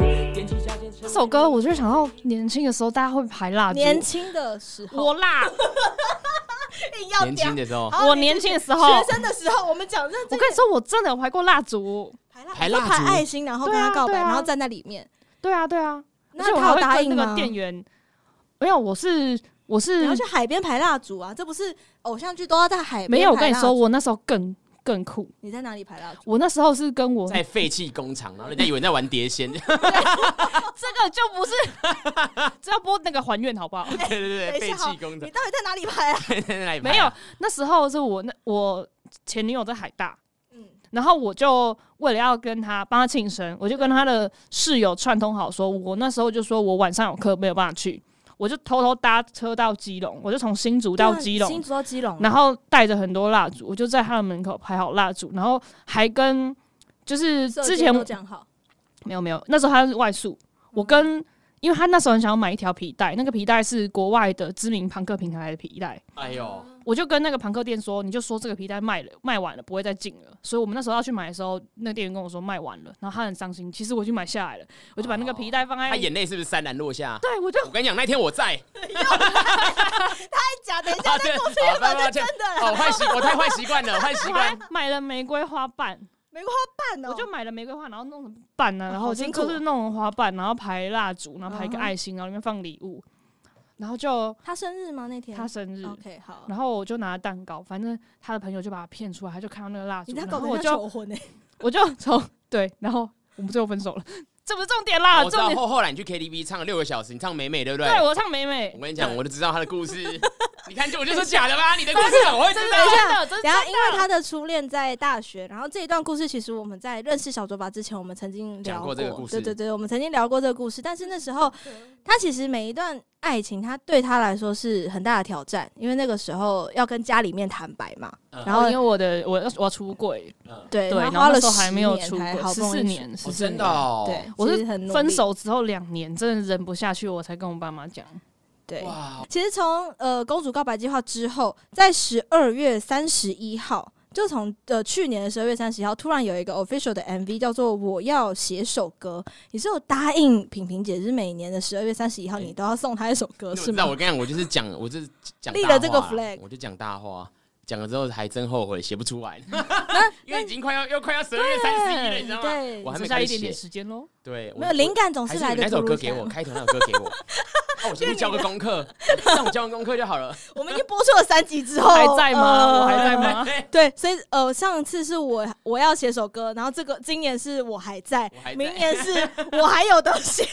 这首歌我就想到年轻的时候大家会排蜡烛，年轻的时候我蜡。<laughs> 年轻的时候，我年轻的时候，学生的时候，我们讲认真。我跟你说，我真的有排过蜡烛。排蜡烛，排爱心，然后跟他告白，然后站在里面。对啊，对啊。而且我还会跟那个店员，没有，我是我是你要去海边排蜡烛啊！这不是偶像剧都要在海边？没有，我跟你说，我那时候更更酷。你在哪里排蜡烛？我那时候是跟我在废弃工厂，然后人家以为在玩碟仙。<laughs> <laughs> 这个就不是，<laughs> 这要播那个还愿好不好？对对对，废弃工厂。你到底在哪里排啊？在哪里排？没有，那时候是我那我前女友在海大。然后我就为了要跟他帮他庆生，我就跟他的室友串通好，说我那时候就说我晚上有课没有办法去，我就偷偷搭车到基隆，我就从新竹到基隆，新竹到基隆，然后带着很多蜡烛，我就在他的门口排好蜡烛，然后还跟就是之前讲好，没有没有，那时候他是外宿，我跟。因为他那时候很想要买一条皮带，那个皮带是国外的知名朋克品牌的皮带。哎呦！我就跟那个庞克店说，你就说这个皮带卖了，卖完了，不会再进了。所以我们那时候要去买的时候，那个店员跟我说卖完了，然后他很伤心。其实我已经买下来了，我就把那个皮带放在。他眼泪是不是潸然落下？对，我就我跟你讲，那天我在。他还假，等一下再过去又把它真的。哦，坏习，我太坏习惯了，坏习惯。买了玫瑰花瓣。玫瑰花瓣哦，我就买了玫瑰花，然后弄成瓣呢，然后就就是弄成花瓣，然后排蜡烛，然后排一个爱心，然后里面放礼物，然后就他生日吗？那天他生日，OK 好，然后我就拿蛋糕，反正他的朋友就把他骗出来，他就看到那个蜡烛，然后我就求婚哎，<laughs> 我就从对，然后我们最后分手了。<laughs> 这不是重点啦，我知道后后来你去 KTV 唱了六个小时，你唱美美对不对？对，我唱美美。我跟你讲，我就知道他的故事。<laughs> 你看，就我就说假的吧？你的故事我会知道。等一下，然后因为他的初恋在大学，然后这一段故事其实我们在认识小卓吧之前，我们曾经聊过这个故事。对对对，我们曾经聊过这个故事，但是那时候他其实每一段爱情，他对他来说是很大的挑战，因为那个时候要跟家里面坦白嘛。然后因为我的我要我要出柜，对对，然后那时候还没有出轨，十四年，是真的。对，我是分手之后两年，真的忍不下去，我才跟我爸妈讲。对，其实从呃公主告白计划之后，在十二月三十一号就从呃去年的十二月三十一号，突然有一个 official 的 MV 叫做《我要写首歌》，你是有答应平平姐，是每年的十二月三十一号，你都要送她一首歌，是吗？那我跟你讲，我就是讲，我就是讲立了这个 flag，我就讲大话。讲了之后还真后悔，写不出来，<laughs> 因为已经快要又快要十二月三十一了，你知道吗？我还没下一点点时间喽。对，没有灵感总是来的。那首歌给我，开头那首歌给我，那我先去交个功课，让我交完功课就好了。<laughs> 我们已经播出了三集之后，还在吗？我还在吗？<laughs> 对，所以呃，上次是我我要写首歌，然后这个今年是我还在，明年是我还有东西。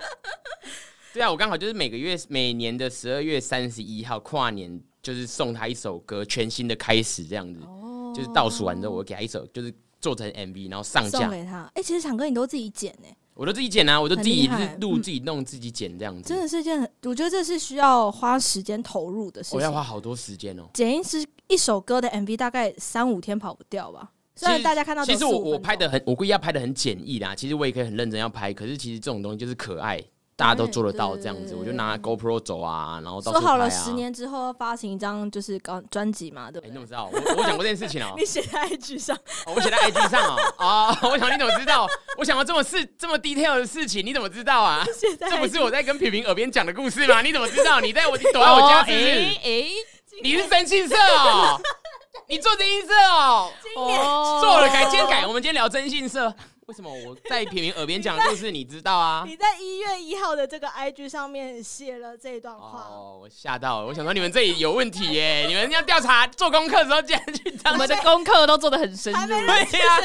<laughs> 对啊，我刚好就是每个月每年的十二月三十一号跨年。就是送他一首歌，全新的开始这样子，哦、就是倒数完之后，我给他一首，就是做成 MV，然后上架给他。哎、欸，其实强哥你都自己剪呢？我都自己剪啊，我都自己录、自己弄、自己剪这样子。真的是一件很，我觉得这是需要花时间投入的事情。我要花好多时间哦。剪一支一首歌的 MV 大概三五天跑不掉吧？虽然大家看到，其实我我拍的很，我故意要拍的很简易啦。其实我也可以很认真要拍，可是其实这种东西就是可爱。大家都做得到这样子，我就拿 GoPro 走啊，然后到啊。说好了，十年之后要发行一张就是刚专辑嘛，对不对？你怎么知道？我我讲过这件事情哦。<laughs> 你写在 IG 上，我写在 IG 上哦。啊，<laughs> 我想你怎么知道？我想到这么事这么 detail 的事情，你怎么知道啊？这不是我在跟平平耳边讲的故事吗？<laughs> 你怎么知道？你在我你躲在我家是不是？哎，你是征信社哦？你做征信社哦？做了改，今天改，我们今天聊征信社。为什么我在平平耳边讲的故事你知道啊？<laughs> 你在一月一号的这个 IG 上面写了这一段话哦，我吓到了，我想说你们这里有问题耶，<laughs> 你们要调查做功课的时候竟然去当，我们的功课都做的很深入，对呀，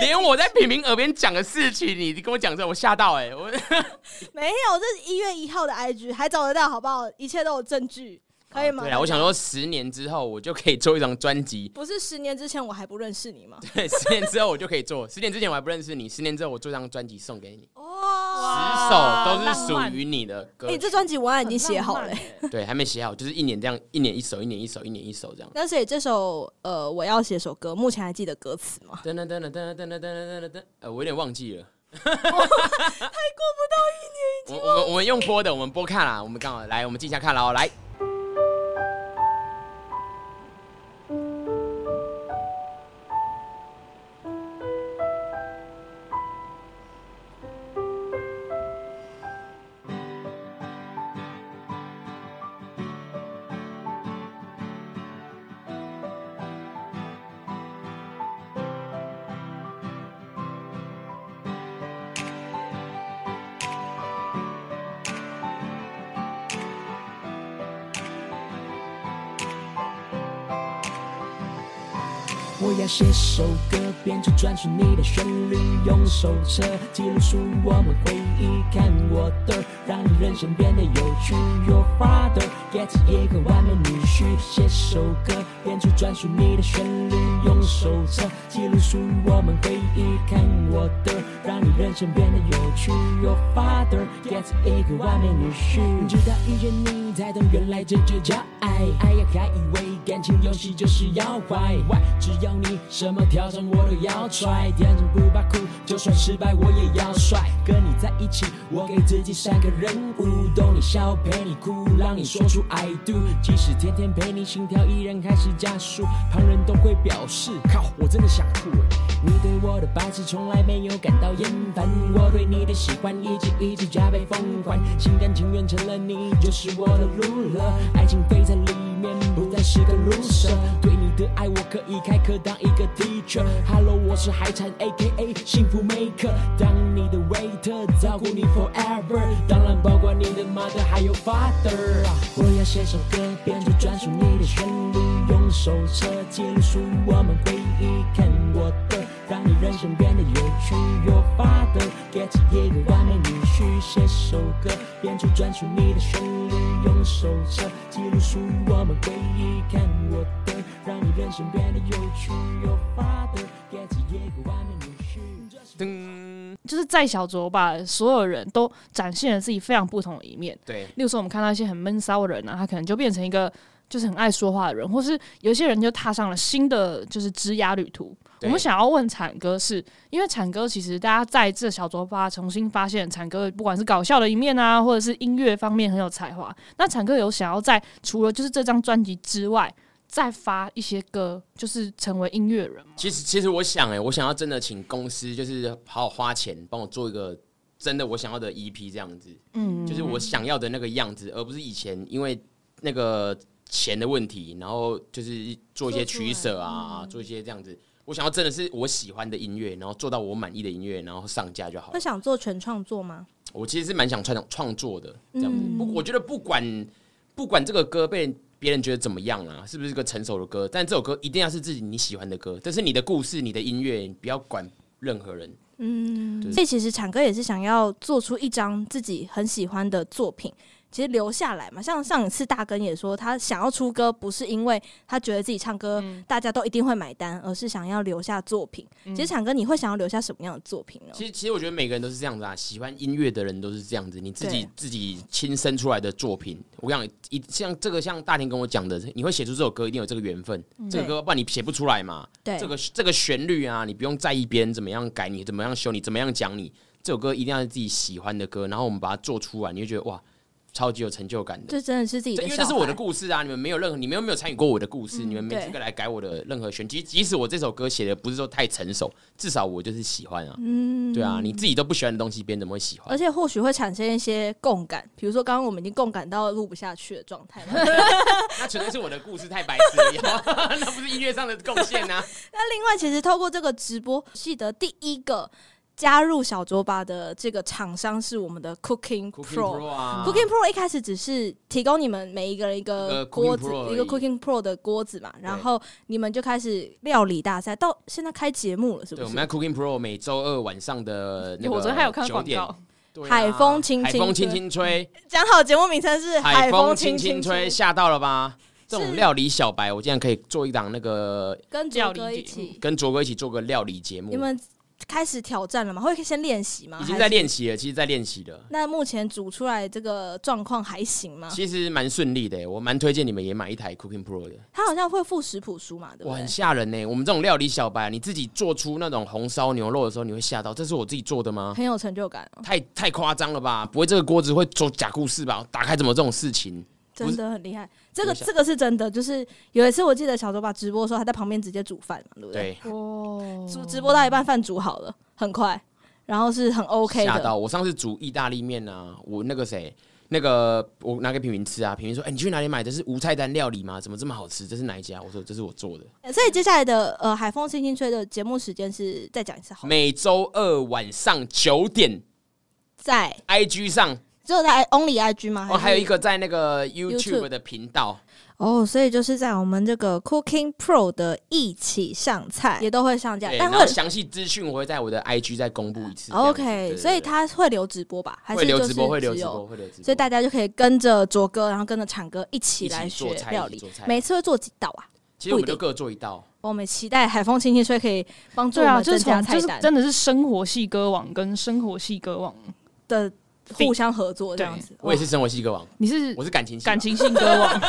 连我在平平耳边讲的事情，你跟我讲这，我吓到哎，我 <laughs> 没有，这是一月一号的 IG 还找得到好不好？一切都有证据。可以吗？对啊，我想说，十年之后我就可以做一张专辑。不是十年之前我还不认识你吗？对，十年之后我就可以做。十年之前我还不认识你，十年之后我做一张专辑送给你。哇，十首都是属于你的歌。你这专辑文案已经写好了。对，还没写好，就是一年这样，一年一首，一年一首，一年一首这样。那所以这首呃，我要写首歌，目前还记得歌词吗？噔噔噔噔噔噔噔噔噔噔，呃，我有点忘记了。<laughs> 还过不到一年，我我我们用播的，我们播看啦，我们刚好来，我们记一下看了哦，来。要写首歌，编出专属你的旋律，用手册记录属于我们回忆。看我的，让你人生变得有趣。Your father gets 一个完美女婿。写首歌，编出专属你的旋律，用手册记录属于我们回忆。看我的，让你人生变得有趣。Your father gets 一个完美女婿。直到遇见你，才懂原来这就叫爱。爱呀，还以为感情游戏就是要坏，只要。你什么挑战我都要 try，天生不怕苦，就算失败我也要帅。跟你在一起，我给自己三个任任务：逗你笑，陪你哭，让你说出 I do。即使天天陪你，心跳依然开始加速。旁人都会表示，靠，我真的想吐。你对我的白痴从来没有感到厌烦，我对你的喜欢一直一直加倍疯狂，心甘情愿成了你就是我的路了，爱情飞在里面不是个 loser，对你的爱我可以开课当一个 teacher。Hello，我是海产 AKA 幸福 maker，当你的 waiter，照顾你 forever，当然包括你的 mother 还有 father。我要写首歌，编出专属你的旋律，用手册记录属于我们回忆，看我的，让你人生变得有趣。Your father gets 一个完美女婿，写首歌，编出专属你的旋律，用手册记录属于我们。回忆，看我的，让你人生变得有趣。Your father gets 一个完美女婿。噔，就是在小卓吧，所有人都展现了自己非常不同的一面。对，例如说我们看到一些很闷骚的人啊，他可能就变成一个就是很爱说话的人，或是有些人就踏上了新的就是职涯旅途。我们想要问产哥是，是因为产哥其实大家在这小卓吧重新发现产哥，不管是搞笑的一面啊，或者是音乐方面很有才华。那产哥有想要在除了就是这张专辑之外，再发一些歌，就是成为音乐人吗？其实，其实我想、欸，哎，我想要真的请公司，就是好好花钱帮我做一个真的我想要的 EP 这样子，嗯，就是我想要的那个样子，而不是以前因为那个钱的问题，然后就是做一些取舍啊，做，嗯、做一些这样子。我想要真的是我喜欢的音乐，然后做到我满意的音乐，然后上架就好。那想做全创作吗？我其实是蛮想创创作的，这样子。不、嗯，我觉得不管不管这个歌被别人觉得怎么样啊，是不是个成熟的歌，但这首歌一定要是自己你喜欢的歌，这是你的故事，你的音乐，你不要管任何人。嗯，所以其实产哥也是想要做出一张自己很喜欢的作品。其实留下来嘛，像上一次大根也说，他想要出歌，不是因为他觉得自己唱歌大家都一定会买单，而是想要留下作品。其实强哥，你会想要留下什么样的作品呢？其实，其实我觉得每个人都是这样子啊，喜欢音乐的人都是这样子。你自己自己亲身出来的作品，我跟你讲，一像这个像大田跟我讲的，你会写出这首歌，一定有这个缘分。这个歌不然你写不出来嘛。对，这个这个旋律啊，你不用在意别人怎么样改你，怎么样修你，怎么样讲你，这首歌一定要是自己喜欢的歌，然后我们把它做出来，你就觉得哇。超级有成就感的，这真的是自己的，因为这是我的故事啊！你们没有任何，你们又没有参与过我的故事？嗯、你们没资格来改我的任何选题。即使我这首歌写的不是说太成熟，至少我就是喜欢啊。嗯，对啊，你自己都不喜欢的东西，别人怎么会喜欢？而且或许会产生一些共感，比如说刚刚我们已经共感到录不下去的状态。<laughs> 那纯粹是我的故事太白痴了，<laughs> 那不是音乐上的贡献啊。<laughs> 那另外，其实透过这个直播，记得第一个。加入小卓吧的这个厂商是我们的 Cooking Pro。Cooking Pro，一开始只是提供你们每一个人一个锅子，一个 Cooking Pro 的锅子嘛，然后你们就开始料理大赛，到现在开节目了，是不是？对，我们在 Cooking Pro 每周二晚上的那个九点，海风轻轻，海风轻轻吹。讲好节目名称是海风轻轻吹，吓到了吧？这种料理小白，我竟然可以做一档那个跟卓哥一起，跟卓哥一起做个料理节目。你们。开始挑战了吗？会先练习吗？已经在练习了，其实，在练习的。那目前煮出来这个状况还行吗？其实蛮顺利的，我蛮推荐你们也买一台 Cooking Pro 的。它好像会附食谱书嘛，对不对？哇，很吓人呢！我们这种料理小白，你自己做出那种红烧牛肉的时候，你会吓到，这是我自己做的吗？很有成就感哦。太太夸张了吧？不会这个锅子会做假故事吧？打开怎么这种事情？真的很厉害，这个这个是真的。就是有一次我记得小周把直播的时候，他在旁边直接煮饭嘛，对不对？对。哦。煮直播到一半，饭煮好了，很快，然后是很 OK 的。吓到我！上次煮意大利面啊，我那个谁，那个我拿给平平吃啊，平平说：“哎、欸，你去哪里买的？是无菜单料理吗？怎么这么好吃？这是哪一家？”我说：“这是我做的。”所以接下来的呃，海风轻轻吹的节目时间是再讲一次好，每周二晚上九点在 IG 上。只有在 Only IG 吗？哦，还有一个在那个 YouTube 的频道。哦，所以就是在我们这个 Cooking Pro 的一起上菜也都会上架。但然后详细资讯我会在我的 IG 再公布一次。OK，所以他会留直播吧？还是会留直播？会留直播？会留直播？所以大家就可以跟着卓哥，然后跟着产哥一起来学料理。每次会做几道啊？其实我们就各做一道。我们期待海风轻轻吹可以帮助我们增加菜单。就是真的是生活系歌王跟生活系歌王的。互相合作这样子，我也是生活系歌王，你是我是感情系感情性歌王，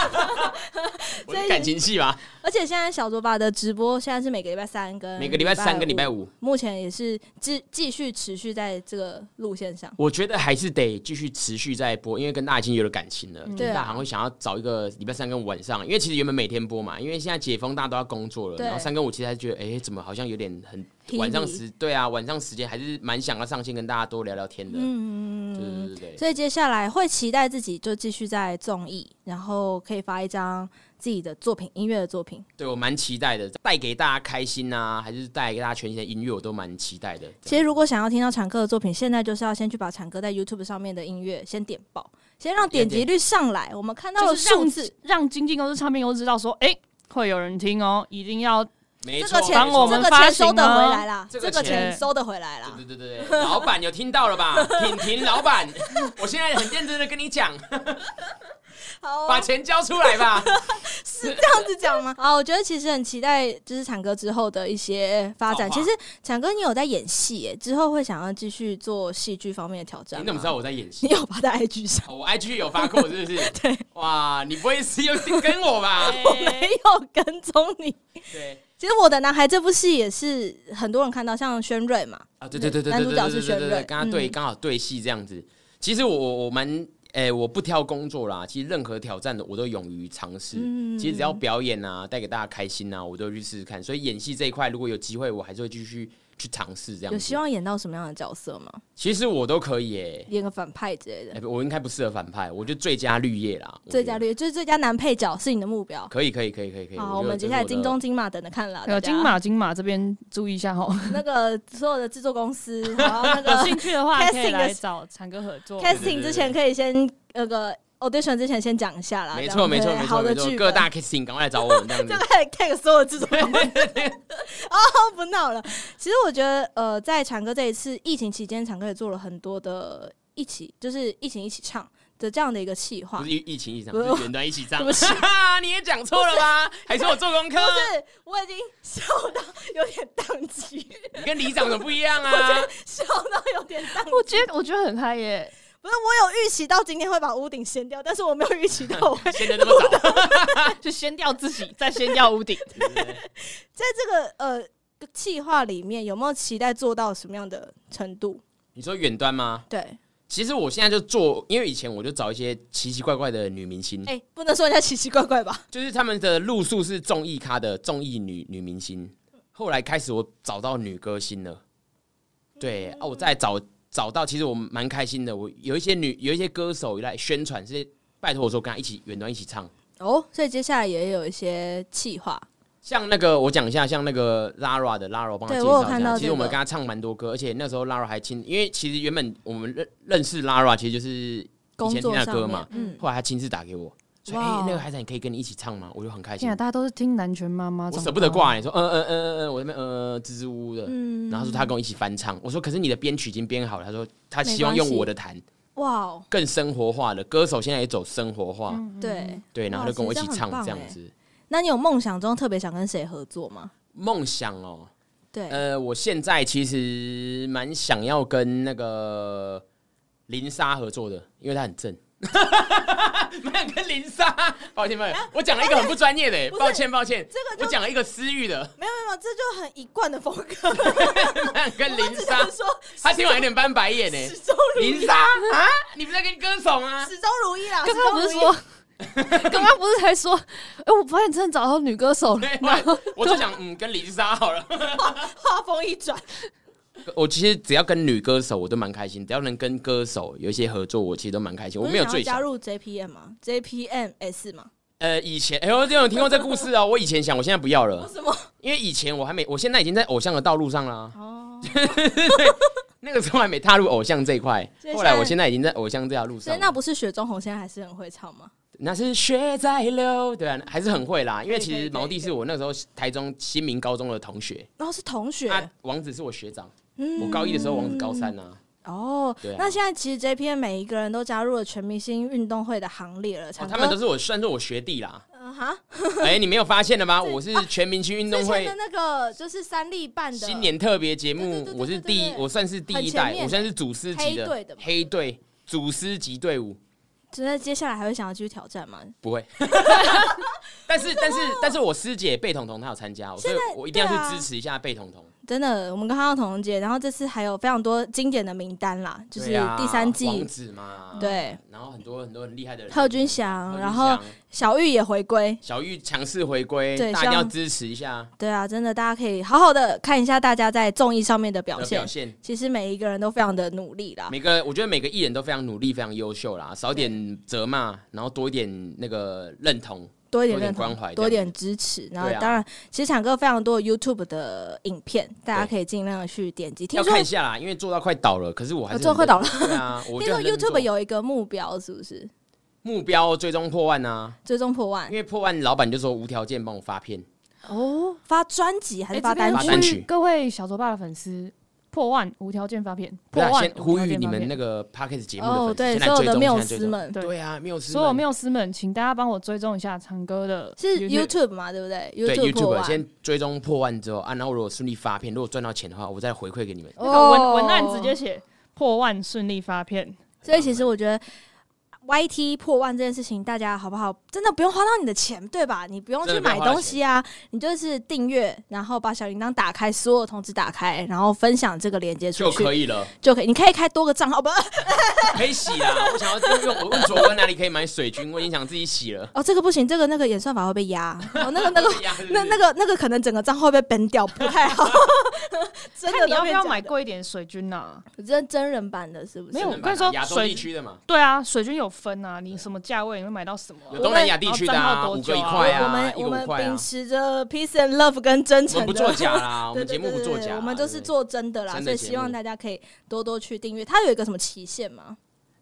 我是感情系吧。<laughs> 而且现在小卓爸的直播现在是每个礼拜三跟每个礼拜三跟礼拜五，目前也是继继续持续在这个路线上。我觉得还是得继续持续在播，因为跟大家已经有了感情了，对，大家还会想要找一个礼拜三跟晚上，因为其实原本每天播嘛，因为现在解封大家都要工作了，然后三跟五其实还是觉得，哎，怎么好像有点很。晚上时对啊，晚上时间还是蛮想要上线跟大家多聊聊天的。嗯，对对对对。所以接下来会期待自己就继续在综艺，然后可以发一张自己的作品，音乐的作品。对，我蛮期待的，带给大家开心啊，还是带给大家全新的音乐，我都蛮期待的。其实如果想要听到产哥的作品，现在就是要先去把产哥在 YouTube 上面的音乐先点爆，先让点击率上来。我们看到的数字，让经纪公司唱片公司知道说，哎、欸，会有人听哦，一定要。没错，这个钱我们这个钱收得回来啦，这个钱收得回来啦。对对对对，老板有听到了吧？婷婷老板，我现在很认真的跟你讲，好，把钱交出来吧。<laughs> 是这样子讲吗？<laughs> 啊，我觉得其实很期待，就是产哥之后的一些发展。其实产哥，你有在演戏耶，之后会想要继续做戏剧方面的挑战。你怎么知道我在演戏？<laughs> 你有发在 IG 上？我 IG 有发过，是不是？对。哇，你不会是又跟我吧？我没有跟踪你。对。其实我的男孩这部戏也是很多人看到，像宣瑞嘛，啊，对对对对，男主角是宣瑞，跟他对刚好对戏这样子。其实我我蛮哎、欸，我不挑工作啦，其实任何挑战的我都勇于尝试。嗯其实只要表演啊，带给大家开心啊，我都去试试看。所以演戏这一块，如果有机会，我还是会继续。去尝试这样，有希望演到什么样的角色吗？其实我都可以耶，演个反派之类的。欸、我应该不适合反派，我就最佳绿叶啦。最佳绿叶就是最佳男配角是你的目标。可以，可以，可以，可以，可以。好，我，我们接下来金钟金马等着看了。有金马金马这边注意一下哈。<laughs> 那个所有的制作公司，然后那个 <laughs> 有兴趣的话可以来找长哥合作。casting 之前可以先那个。Audition 之前先讲一下啦，没错没错没错没错，各大 casting 赶快来找我们这样子，就开始 take 所有制作人。<laughs> 哦，不闹了。其实我觉得，呃，在长歌这一次疫情期间，长歌也做了很多的一起，就是疫情一起唱的这样的一个企划。不是疫情一起唱，是远端一起唱。对 <laughs> 不起，<laughs> 你也讲错了吧？还是我做功课？不是，我已经笑到有点宕机。你跟李长怎么不一样啊？我笑到有点宕机。我觉得我觉得很嗨耶。不是，我有预期到今天会把屋顶掀掉，但是我没有预期到我会 <laughs> 掀的那么早，<laughs> 就掀掉自己，再掀掉屋顶。<laughs> 在这个呃计划里面，有没有期待做到什么样的程度？你说远端吗？对，其实我现在就做，因为以前我就找一些奇奇怪怪的女明星，哎、欸，不能说人家奇奇怪怪吧？就是他们的路数是综艺咖的综艺女女明星，后来开始我找到女歌星了，对、嗯、啊，我再找。找到，其实我蛮开心的。我有一些女，有一些歌手来宣传，是拜托我说跟他一起远端一起唱。哦，所以接下来也有一些企划，像那个我讲一下，像那个 Lara 的 Lara，帮他介绍一下。其实我们跟他唱蛮多歌，而且那时候 Lara 还亲，因为其实原本我们认认识 Lara，其实就是以前听他歌嘛。嗯。后来他亲自打给我。所以，哎、欸，那个孩子，你可以跟你一起唱吗？我就很开心。现在大家都是听南拳妈妈，我舍不得挂。你说，嗯嗯嗯嗯嗯，我那边嗯支支吾吾的。嗯。然后说他跟我一起翻唱，我说可是你的编曲已经编好了。他说他希望用我的弹。哇。更生活化的歌手现在也走生活化。对。对，然后就跟我一起唱这样子。那你有梦想中特别想跟谁合作吗？梦想哦。对。呃，我现在其实蛮想要跟那个林莎合作的，因为她很正。没有跟林莎，抱歉抱歉，我讲了一个很不专业的，抱歉抱歉，这个我讲了一个私欲的，没有没有，这就很一贯的风格。跟林莎说，他听完有点翻白眼呢。林莎啊，你不是在跟歌手吗？始终如一啦。刚刚不是说，<laughs> 刚刚不是才说，哎，我发现真的找到女歌手了。我就想，嗯，跟林莎好了。话锋一转。我其实只要跟女歌手，我都蛮开心。只要能跟歌手有一些合作，我其实都蛮开心。我没有最加入 JPM 吗？JPMS 吗？呃，以前哎呦，这有听过这故事啊。我以前想，我现在不要了。为什么？<laughs> 因为以前我还没，我现在已经在偶像的道路上了。<laughs> 哦，那个时候还没踏入偶像这一块。后来我现在已经在偶像这条路上。所以那不是雪中红，现在还是很会唱吗？那是雪在流，对啊，还是很会啦。因为其实毛弟是我那时候台中新民高中的同学，然后是同学。王子是我学长。我高一的时候，王子高三呢。哦，那现在其实 JPM 每一个人都加入了全明星运动会的行列了。他们都是我算是我学弟啦。嗯哈，<laughs> 哎，你没有发现了吗？我是全明星运动会的那个，就是三立办的新年特别节目。我是第一，我算是第一代，我算是祖师级的黑队，祖师级队伍。真的接下来还会想要继续挑战吗？不会。<laughs> 但是但是但是我师姐贝彤彤她有参加，所以我一定要去支持一下贝彤彤。真的，我们刚刚彤彤姐，然后这次还有非常多经典的名单啦，就是第三季王子嘛，对，然后很多很多很厉害的人，贺军翔，然后小玉也回归，小玉强势回归，对，大家要支持一下。对啊，真的，大家可以好好的看一下大家在综艺上面的表现。表现，其实每一个人都非常的努力啦。每个我觉得每个艺人都非常努力，非常优秀啦，少点责骂，然后多一点那个认同。多一点认同，多一点支持，然后当然，其实产哥非常多 YouTube 的影片，大家可以尽量的去点击。要看一下啦，因为做到快倒了，可是我还是做到快倒了。对啊，<laughs> 听说 YouTube 有一个目标，是不是？目标最终破万啊！最终破万，因为破万，老板就说无条件帮我发片。哦，发专辑还是发单曲？各位小卓爸的粉丝。破万无条件发片，破万先呼吁你们那个 Podcast 节目的哦，对，所有的缪斯们，对啊，缪斯，所有缪斯们，请大家帮我追踪一下长歌的，是 YouTube 嘛，对不对？对 YouTube 先追踪破万之后啊，然后如果顺利发片，如果赚到钱的话，我再回馈给你们。那个文文案直接写破万顺利发片，所以其实我觉得。YT 破万这件事情，大家好不好？真的不用花到你的钱，对吧？你不用去买东西啊，你就是订阅，然后把小铃铛打开，所有通知打开，然后分享这个链接出去就可以了，就可以。你可以开多个账号，不？<laughs> 可以洗啦。我想要用，我问卓哥哪里可以买水军，我已经想自己洗了。<laughs> 哦，这个不行，这个那个演算法会被压。哦，那个那个 <laughs> 那那个那个可能整个账号会被 ban 掉，不太好。真的，你要不要买贵一点水军呢？真真人版的是不是？没有，我跟你说，亚洲地区的嘛。对啊，水军有分啊，你什么价位你会买到什么？有东南亚地区的啊，五个一块啊，我们我们秉持着 peace and love 跟真诚，我们不作假啦，<laughs> 我们节目不作假，我们都是做真的啦，所以希望大家可以多多去订阅。它有一个什么期限吗？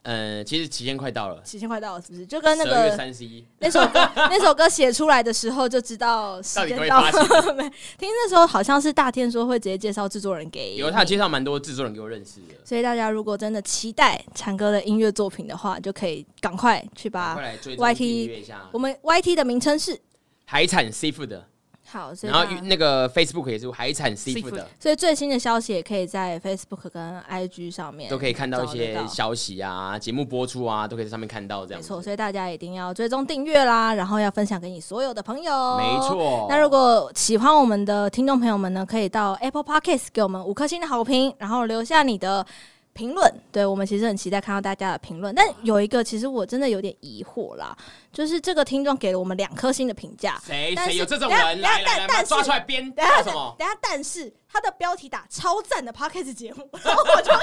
呃，其实期限快到了，期限快到了，是不是？就跟那个三十一那首歌，<laughs> 那首歌写出来的时候就知道时间到了。<laughs> 没听那时候好像是大天说会直接介绍制作人给，有他介绍蛮多制作人给我认识的。所以大家如果真的期待产哥的音乐作品的话，就可以赶快去把 YT，我们 YT 的名称是海产 Seafood。好，然后那个 Facebook 也是海产 Seafood 的，所以最新的消息也可以在 Facebook 跟 IG 上面都可以看到一些消息啊，节目播出啊，都可以在上面看到这样。没错，所以大家一定要追踪订阅啦，然后要分享给你所有的朋友。没错。那如果喜欢我们的听众朋友们呢，可以到 Apple Podcast 给我们五颗星的好评，然后留下你的。评论，对，我们其实很期待看到大家的评论，但有一个其实我真的有点疑惑啦，就是这个听众给了我们两颗星的评价，谁谁有这种人？来来来，抓出来编，等下什么？等下，但是他的标题打超赞的 Podcast 节目，然后我就我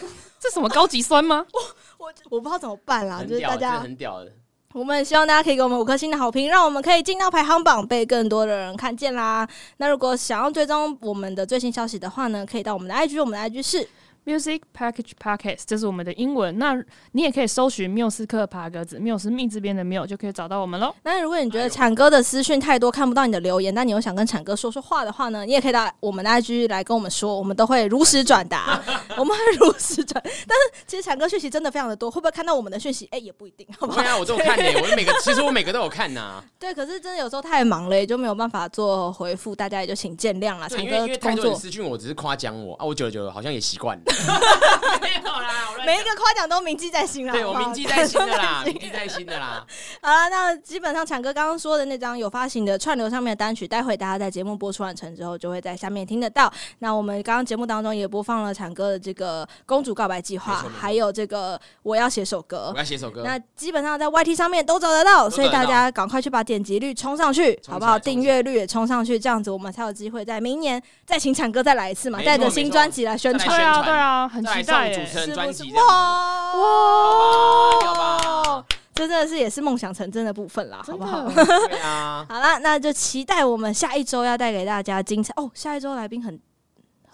就 <laughs> 这什么高级酸吗？<laughs> 我我我不知道怎么办啦，就是大家很屌的，我们希望大家可以给我们五颗星的好评，让我们可以进到排行榜，被更多的人看见啦。那如果想要追踪我们的最新消息的话呢，可以到我们的 IG，我们的 IG 是。Music Package Podcast，这是我们的英文。那你也可以搜寻缪斯克爬格子，缪斯命字边的缪，就可以找到我们喽。那如果你觉得产哥的私讯太多，看不到你的留言，那你又想跟产哥说说话的话呢，你也可以到我们的 IG 来跟我们说，我们都会如实转达。<laughs> 我们会如实转，但是其实产哥讯息真的非常的多，会不会看到我们的讯息？哎、欸，也不一定，好不好？对啊，我都有看的，我每个 <laughs> 其实我每个都有看呐、啊。对，可是真的有时候太忙了，也就没有办法做回复，大家也就请见谅了。产哥因为太多私讯，我只是夸奖我啊，我久了久了好像也习惯了。<laughs> 没有啦，每一个夸奖都铭记在心啦。对，我铭记在心的啦，铭记在心的啦。<laughs> <laughs> 好了，那基本上产哥刚刚说的那张有发行的串流上面的单曲，待会大家在节目播出完成之后，就会在下面听得到。那我们刚刚节目当中也播放了产哥的这个《公主告白计划》，还有这个我要写首歌，我要写首歌。那基本上在 YT 上面都找得到，所以大家赶快去把点击率冲上去，好不好？订阅率也冲上去，这样子我们才有机会在明年再请产哥再来一次嘛，带着新专辑来宣传。对啊，对啊，很期待。主持人专辑哇哇，这真的是也是梦想成真的部分啦，好不好？对啊，<laughs> 好了，那就期待我们下一周要带给大家精彩哦。下一周来宾很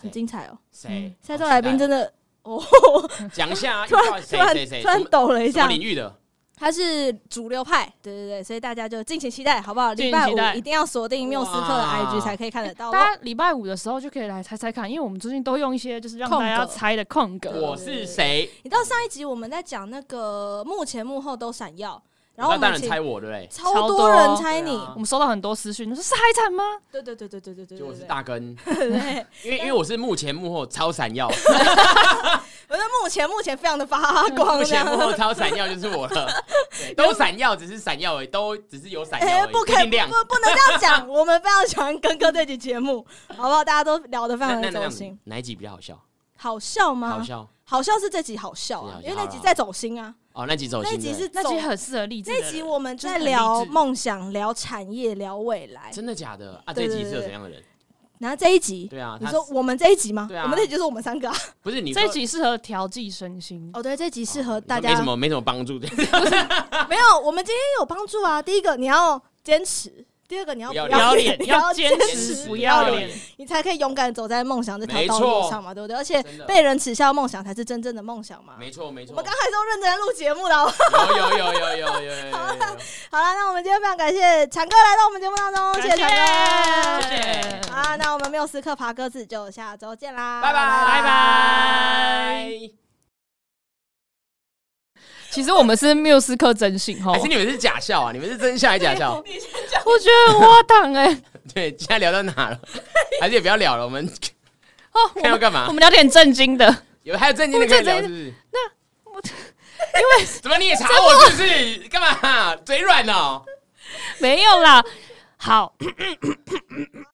很精彩哦。谁？下一周来宾真的哦，<laughs> <laughs> 讲一下啊，突然突然突然抖了一下。什么领域的？他是主流派，对对对，所以大家就敬请期待，好不好？礼拜五一定要锁定缪斯克的 IG 才可以看得到。大家礼拜五的时候就可以来猜猜看，因为我们最近都用一些就是让大家猜的空格。我是谁？你知道上一集我们在讲那个幕前幕后都闪耀。然后当然猜我对不对？超多人猜你，我们收到很多私讯，你说是海产吗？对对对对对对对，就我是大根，<laughs> 因为因为我是幕前幕后超闪耀，<laughs> 我是目前目前非常的发光，目前幕后超闪耀就是我了，<laughs> 都闪耀只是闪耀而已，都只是有闪耀，不可以不不能这样讲，我们非常喜欢根哥这集节目，<laughs> 好不好？大家都聊得非常的走心，哪一集比较好笑？好笑吗？好笑，好笑是这集好笑啊，因为那集在走心啊。哦，那集走心，那集是那集很适合励志。那集我们在聊梦想、聊产业、聊未来。真的假的啊？这集是有怎样的人？然后这一集，对啊，你说我们这一集吗？对啊，我们这一集就是我们三个啊。不是你这一集适合调剂身心。哦，对，这一集适合大家。没什么，没什么帮助的。没有，我们今天有帮助啊。第一个，你要坚持。第二个，你要不要脸，要坚持不要脸，你才可以勇敢走在梦想这条道路上嘛，对不对？而且被人耻笑梦想才是真正的梦想嘛。没错没错。我们刚才都认真录节目了，有有有有有有。好了好了，那我们今天非常感谢强哥来到我们节目当中，谢谢强哥，谢谢。啊，那我们缪斯克爬鸽子就下周见啦，拜拜拜拜。其实我们是缪斯克真性哈，还是你们是假笑啊？你们是真笑还是假笑？<laughs> 我觉得很荒唐哎。对，现在聊到哪了？<laughs> 还是也不要聊了，我们哦，<laughs> 看要干嘛？我们聊点正经的。有还有正经的可以聊是不是？那我因为怎么你也查我是不是？干嘛嘴软哦？没有啦。好。